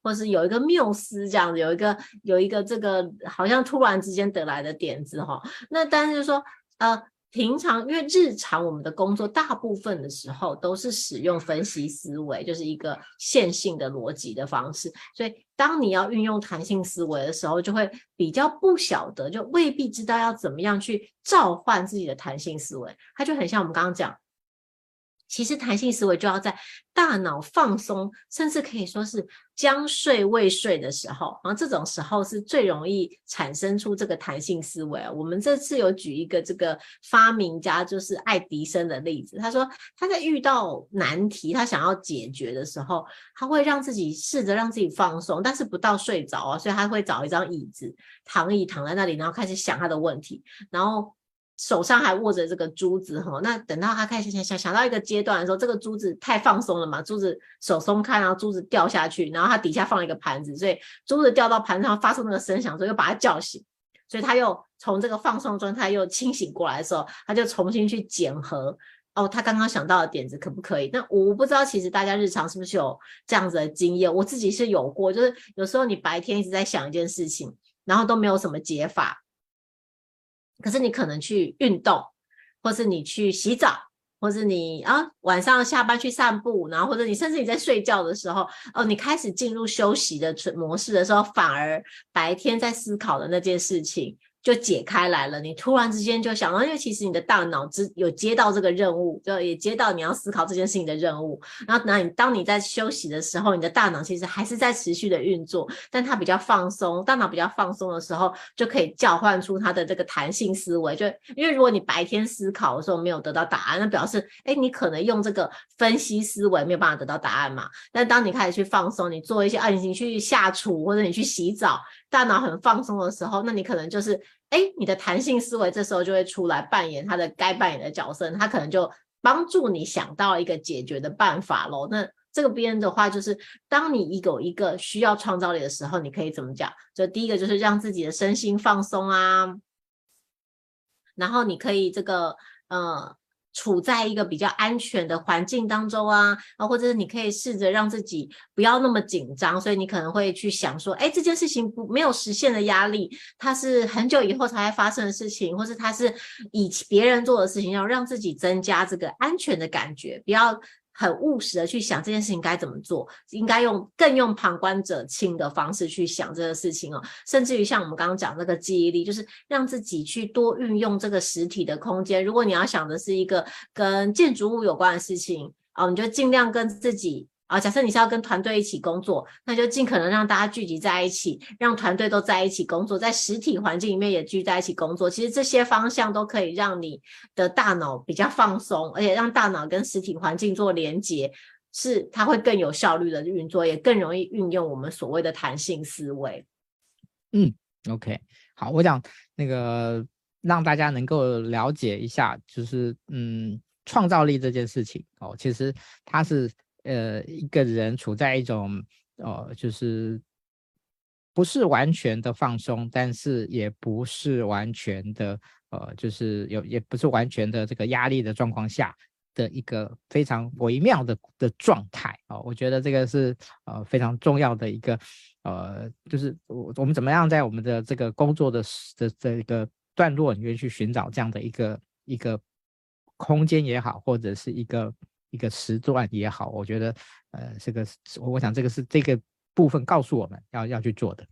或是有一个缪斯这样子，有一个有一个这个好像突然之间得来的点子哈。那但是就是说呃。平常因为日常我们的工作大部分的时候都是使用分析思维，就是一个线性的逻辑的方式，所以当你要运用弹性思维的时候，就会比较不晓得，就未必知道要怎么样去召唤自己的弹性思维，它就很像我们刚刚讲。其实弹性思维就要在大脑放松，甚至可以说是将睡未睡的时候，然后这种时候是最容易产生出这个弹性思维。我们这次有举一个这个发明家，就是爱迪生的例子。他说他在遇到难题，他想要解决的时候，他会让自己试着让自己放松，但是不到睡着啊，所以他会找一张椅子，躺椅躺在那里，然后开始想他的问题，然后。手上还握着这个珠子哈，那等到他开始想想想到一个阶段的时候，这个珠子太放松了嘛，珠子手松开，然后珠子掉下去，然后他底下放了一个盘子，所以珠子掉到盘子上发出那个声响，所以又把他叫醒，所以他又从这个放松状态又清醒过来的时候，他就重新去检核哦，他刚刚想到的点子可不可以？那我不知道，其实大家日常是不是有这样子的经验？我自己是有过，就是有时候你白天一直在想一件事情，然后都没有什么解法。可是你可能去运动，或是你去洗澡，或是你啊晚上下班去散步，然后或者你甚至你在睡觉的时候，哦，你开始进入休息的模式的时候，反而白天在思考的那件事情。就解开来了，你突然之间就想到，因为其实你的大脑只有接到这个任务，就也接到你要思考这件事情的任务。然后，那你当你在休息的时候，你的大脑其实还是在持续的运作，但它比较放松。大脑比较放松的时候，就可以召唤出它的这个弹性思维。就因为如果你白天思考的时候没有得到答案，那表示哎，你可能用这个分析思维没有办法得到答案嘛。但当你开始去放松，你做一些啊，你去下厨或者你去洗澡，大脑很放松的时候，那你可能就是。哎，你的弹性思维这时候就会出来扮演他的该扮演的角色，他可能就帮助你想到一个解决的办法喽。那这个边的话，就是当你有一个需要创造力的时候，你可以怎么讲？就第一个就是让自己的身心放松啊，然后你可以这个呃。处在一个比较安全的环境当中啊，啊，或者是你可以试着让自己不要那么紧张，所以你可能会去想说，哎，这件事情不没有实现的压力，它是很久以后才会发生的事情，或是它是以别人做的事情，要让自己增加这个安全的感觉，不要。很务实的去想这件事情该怎么做，应该用更用旁观者清的方式去想这个事情哦，甚至于像我们刚刚讲那个记忆力，就是让自己去多运用这个实体的空间。如果你要想的是一个跟建筑物有关的事情啊，你就尽量跟自己。啊，假设你是要跟团队一起工作，那就尽可能让大家聚集在一起，让团队都在一起工作，在实体环境里面也聚在一起工作。其实这些方向都可以让你的大脑比较放松，而且让大脑跟实体环境做连接，是它会更有效率的运作，也更容易运用我们所谓的弹性思维。
嗯，OK，好，我想那个让大家能够了解一下，就是嗯，创造力这件事情哦，其实它是。呃，一个人处在一种呃，就是不是完全的放松，但是也不是完全的呃，就是有也不是完全的这个压力的状况下，的一个非常微妙的的状态。啊，我觉得这个是呃非常重要的一个呃，就是我我们怎么样在我们的这个工作的的这一个段落里面去寻找这样的一个一个空间也好，或者是一个一个时段也好，我觉得呃这个我想这个是这个部分告诉我们要要去做的。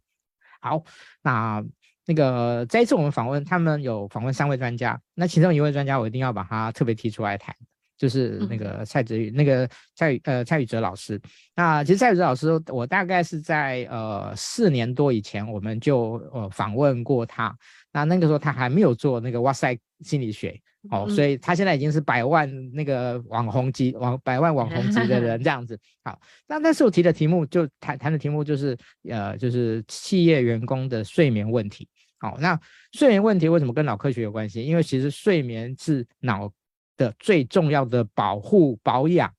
好，那。那个这一次我们访问他们有访问三位专家，那其中一位专家我一定要把他特别提出来谈，就是那个蔡哲宇，那个蔡宇呃蔡宇哲老师。那其实蔡宇哲老师，我大概是在呃四年多以前我们就呃访问过他，那那个时候他还没有做那个哇塞心理学。哦，所以他现在已经是百万那个网红级网百万网红级的人 这样子。好，那那时候提的题目就谈谈的题目就是呃就是企业员工的睡眠问题。好，那睡眠问题为什么跟脑科学有关系？因为其实睡眠是脑的最重要的保护保养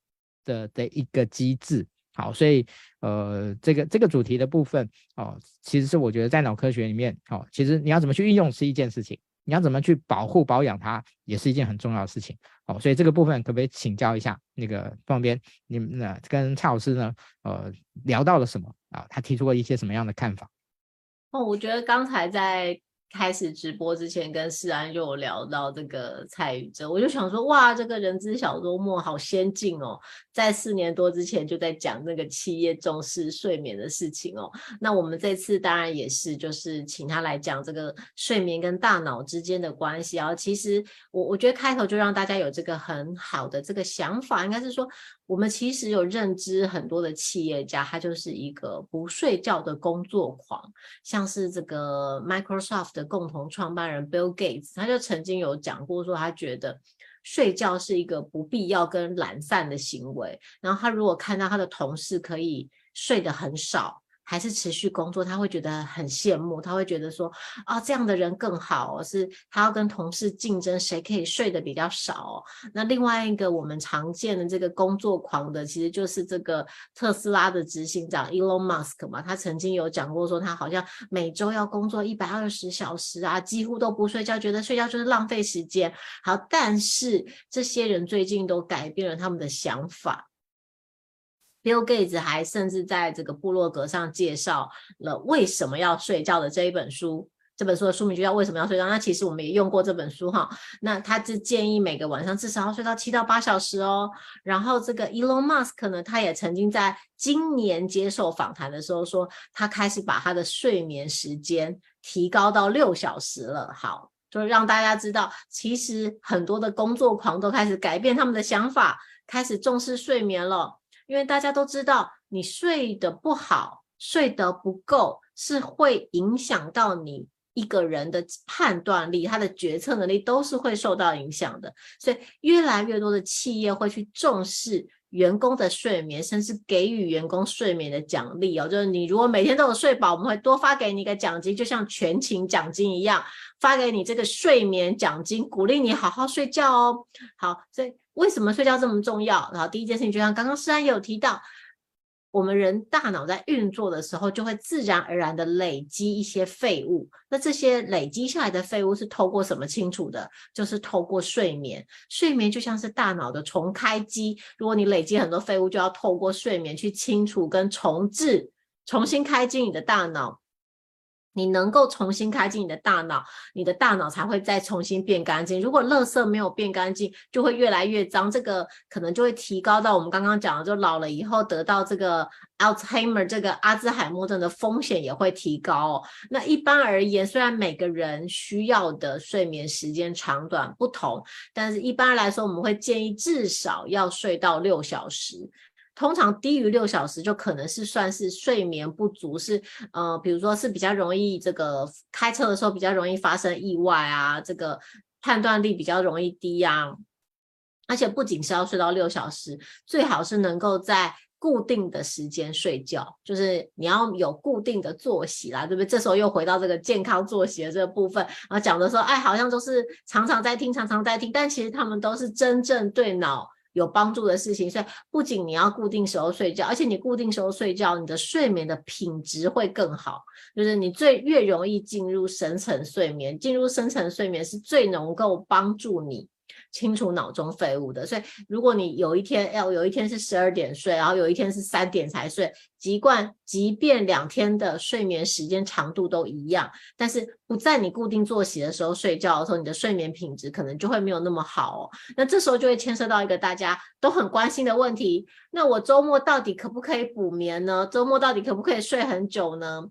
的的一个机制。好，所以呃这个这个主题的部分哦，其实是我觉得在脑科学里面哦，其实你要怎么去运用是一件事情。你要怎么去保护保养它，也是一件很重要的事情。好，所以这个部分可不可以请教一下那个旁边你们呢？跟蔡老师呢？呃，聊到了什么啊？他提出了一些什么样的看法？
哦，我觉得刚才在。开始直播之前，跟世安就有聊到这个蔡宇哲，我就想说，哇，这个人资小周末好先进哦，在四年多之前就在讲那个企业重视睡眠的事情哦。那我们这次当然也是，就是请他来讲这个睡眠跟大脑之间的关系啊。其实我我觉得开头就让大家有这个很好的这个想法，应该是说。我们其实有认知很多的企业家，他就是一个不睡觉的工作狂，像是这个 Microsoft 的共同创办人 Bill Gates，他就曾经有讲过说，他觉得睡觉是一个不必要跟懒散的行为，然后他如果看到他的同事可以睡得很少。还是持续工作，他会觉得很羡慕，他会觉得说啊，这样的人更好，是他要跟同事竞争，谁可以睡得比较少。那另外一个我们常见的这个工作狂的，其实就是这个特斯拉的执行长 Elon Musk 嘛，他曾经有讲过说，他好像每周要工作一百二十小时啊，几乎都不睡觉，觉得睡觉就是浪费时间。好，但是这些人最近都改变了他们的想法。Bill Gates 还甚至在这个部落格上介绍了为什么要睡觉的这一本书。这本书的书名就叫《为什么要睡觉》。那其实我们也用过这本书哈。那他是建议每个晚上至少要睡到七到八小时哦。然后这个 Elon Musk 呢，他也曾经在今年接受访谈的时候说，他开始把他的睡眠时间提高到六小时了。好，就是让大家知道，其实很多的工作狂都开始改变他们的想法，开始重视睡眠了。因为大家都知道，你睡得不好，睡得不够，是会影响到你一个人的判断力，他的决策能力都是会受到影响的。所以，越来越多的企业会去重视员工的睡眠，甚至给予员工睡眠的奖励哦。就是你如果每天都有睡饱，我们会多发给你一个奖金，就像全勤奖金一样，发给你这个睡眠奖金，鼓励你好好睡觉哦。好，所以。为什么睡觉这么重要？然后第一件事情，就像刚刚诗安也有提到，我们人大脑在运作的时候，就会自然而然的累积一些废物。那这些累积下来的废物是透过什么清除的？就是透过睡眠。睡眠就像是大脑的重开机，如果你累积很多废物，就要透过睡眠去清除跟重置，重新开机你的大脑。你能够重新开机你的大脑，你的大脑才会再重新变干净。如果垃圾没有变干净，就会越来越脏。这个可能就会提高到我们刚刚讲的，就老了以后得到这个 Alzheimer 这个阿兹海默症的风险也会提高。那一般而言，虽然每个人需要的睡眠时间长短不同，但是一般来说，我们会建议至少要睡到六小时。通常低于六小时就可能是算是睡眠不足，是呃，比如说是比较容易这个开车的时候比较容易发生意外啊，这个判断力比较容易低啊。而且不仅是要睡到六小时，最好是能够在固定的时间睡觉，就是你要有固定的作息啦，对不对？这时候又回到这个健康作息的这个部分，然后讲的说，哎，好像都是常常在听，常常在听，但其实他们都是真正对脑。有帮助的事情，所以不仅你要固定时候睡觉，而且你固定时候睡觉，你的睡眠的品质会更好。就是你最越容易进入深层睡眠，进入深层睡眠是最能够帮助你清除脑中废物的。所以如果你有一天，哎，有一天是十二点睡，然后有一天是三点才睡，习惯，即便两天的睡眠时间长度都一样，但是不在你固定作息的时候睡觉的时候，你的睡眠品质可能就会没有那么好哦。那这时候就会牵涉到一个大家都很关心的问题：那我周末到底可不可以补眠呢？周末到底可不可以睡很久呢？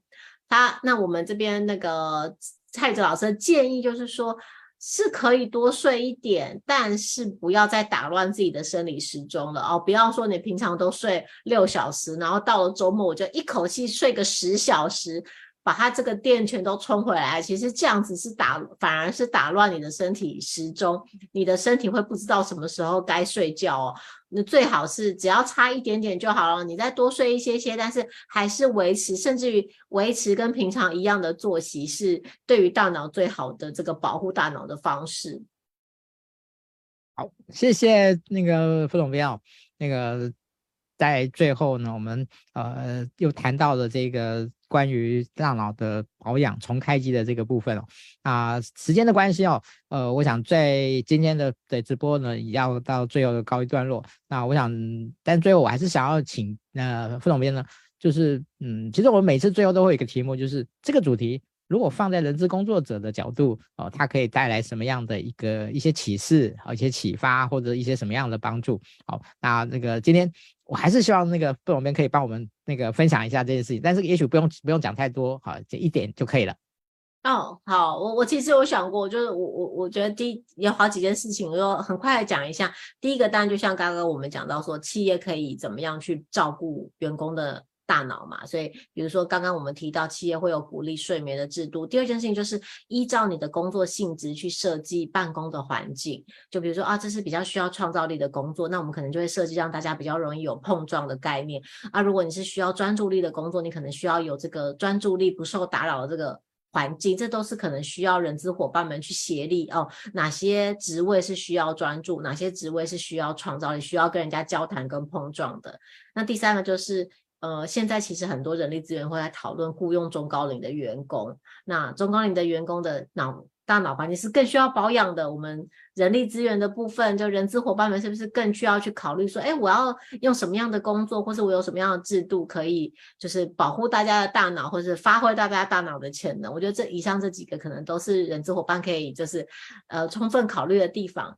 他，那我们这边那个蔡哲老师的建议就是说，是可以多睡一点，但是不要再打乱自己的生理时钟了哦。不要说你平常都睡六小时，然后到了周末我就一口气睡个十小时。把它这个电全都充回来，其实这样子是打，反而是打乱你的身体时钟，你的身体会不知道什么时候该睡觉哦。那最好是只要差一点点就好了，你再多睡一些些，但是还是维持，甚至于维持跟平常一样的作息，是对于大脑最好的这个保护大脑的方式。
好，谢谢那个副总编哦，那个在最后呢，我们呃又谈到了这个。关于大脑的保养、重开机的这个部分哦，啊，时间的关系哦，呃，我想在今天的的直播呢，也要到最后的告一段落。那我想，但最后我还是想要请呃副总编呢，就是嗯，其实我每次最后都会有一个题目，就是这个主题如果放在人资工作者的角度哦，它可以带来什么样的一个一些启示啊，一些启发或者一些什么样的帮助？好，那那个今天。我还是希望那个副总编可以帮我们那个分享一下这件事情，但是也许不用不用讲太多，好，这一点就可以了。
哦，好，我我其实有想过，就是我我我觉得第有好几件事情，我就很快的讲一下。第一个当然就像刚刚我们讲到说，企业可以怎么样去照顾员工的。大脑嘛，所以比如说刚刚我们提到企业会有鼓励睡眠的制度。第二件事情就是依照你的工作性质去设计办公的环境。就比如说啊，这是比较需要创造力的工作，那我们可能就会设计让大家比较容易有碰撞的概念。啊，如果你是需要专注力的工作，你可能需要有这个专注力不受打扰的这个环境。这都是可能需要人资伙伴们去协力哦。哪些职位是需要专注，哪些职位是需要创造力，需要跟人家交谈跟碰撞的。那第三个就是。呃，现在其实很多人力资源会来讨论雇佣中高龄的员工。那中高龄的员工的脑大脑环境是更需要保养的。我们人力资源的部分，就人资伙伴们是不是更需要去考虑说，哎，我要用什么样的工作，或是我有什么样的制度，可以就是保护大家的大脑，或是发挥大家大脑的潜能？我觉得这以上这几个可能都是人资伙伴可以就是呃充分考虑的地方。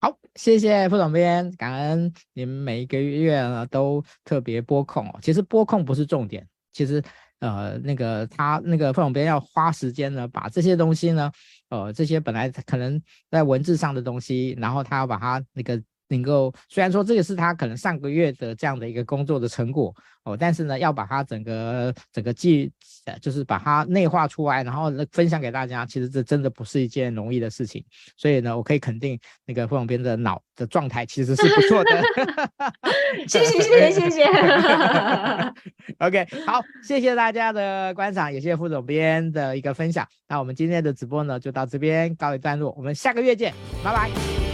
好，谢谢副总编，感恩你们每一个月呢都特别播控哦。其实播控不是重点，其实呃那个他那个副总编要花时间呢，把这些东西呢，呃这些本来可能在文字上的东西，然后他要把它那个。能够，虽然说这个是他可能上个月的这样的一个工作的成果哦，但是呢，要把它整个整个记，就是把它内化出来，然后分享给大家，其实这真的不是一件容易的事情。所以呢，我可以肯定那个副总编的脑的状态其实是不错的。
谢谢谢谢谢谢。
OK，好，谢谢大家的观赏，也谢谢副总编的一个分享。那我们今天的直播呢，就到这边告一段落，我们下个月见，拜拜。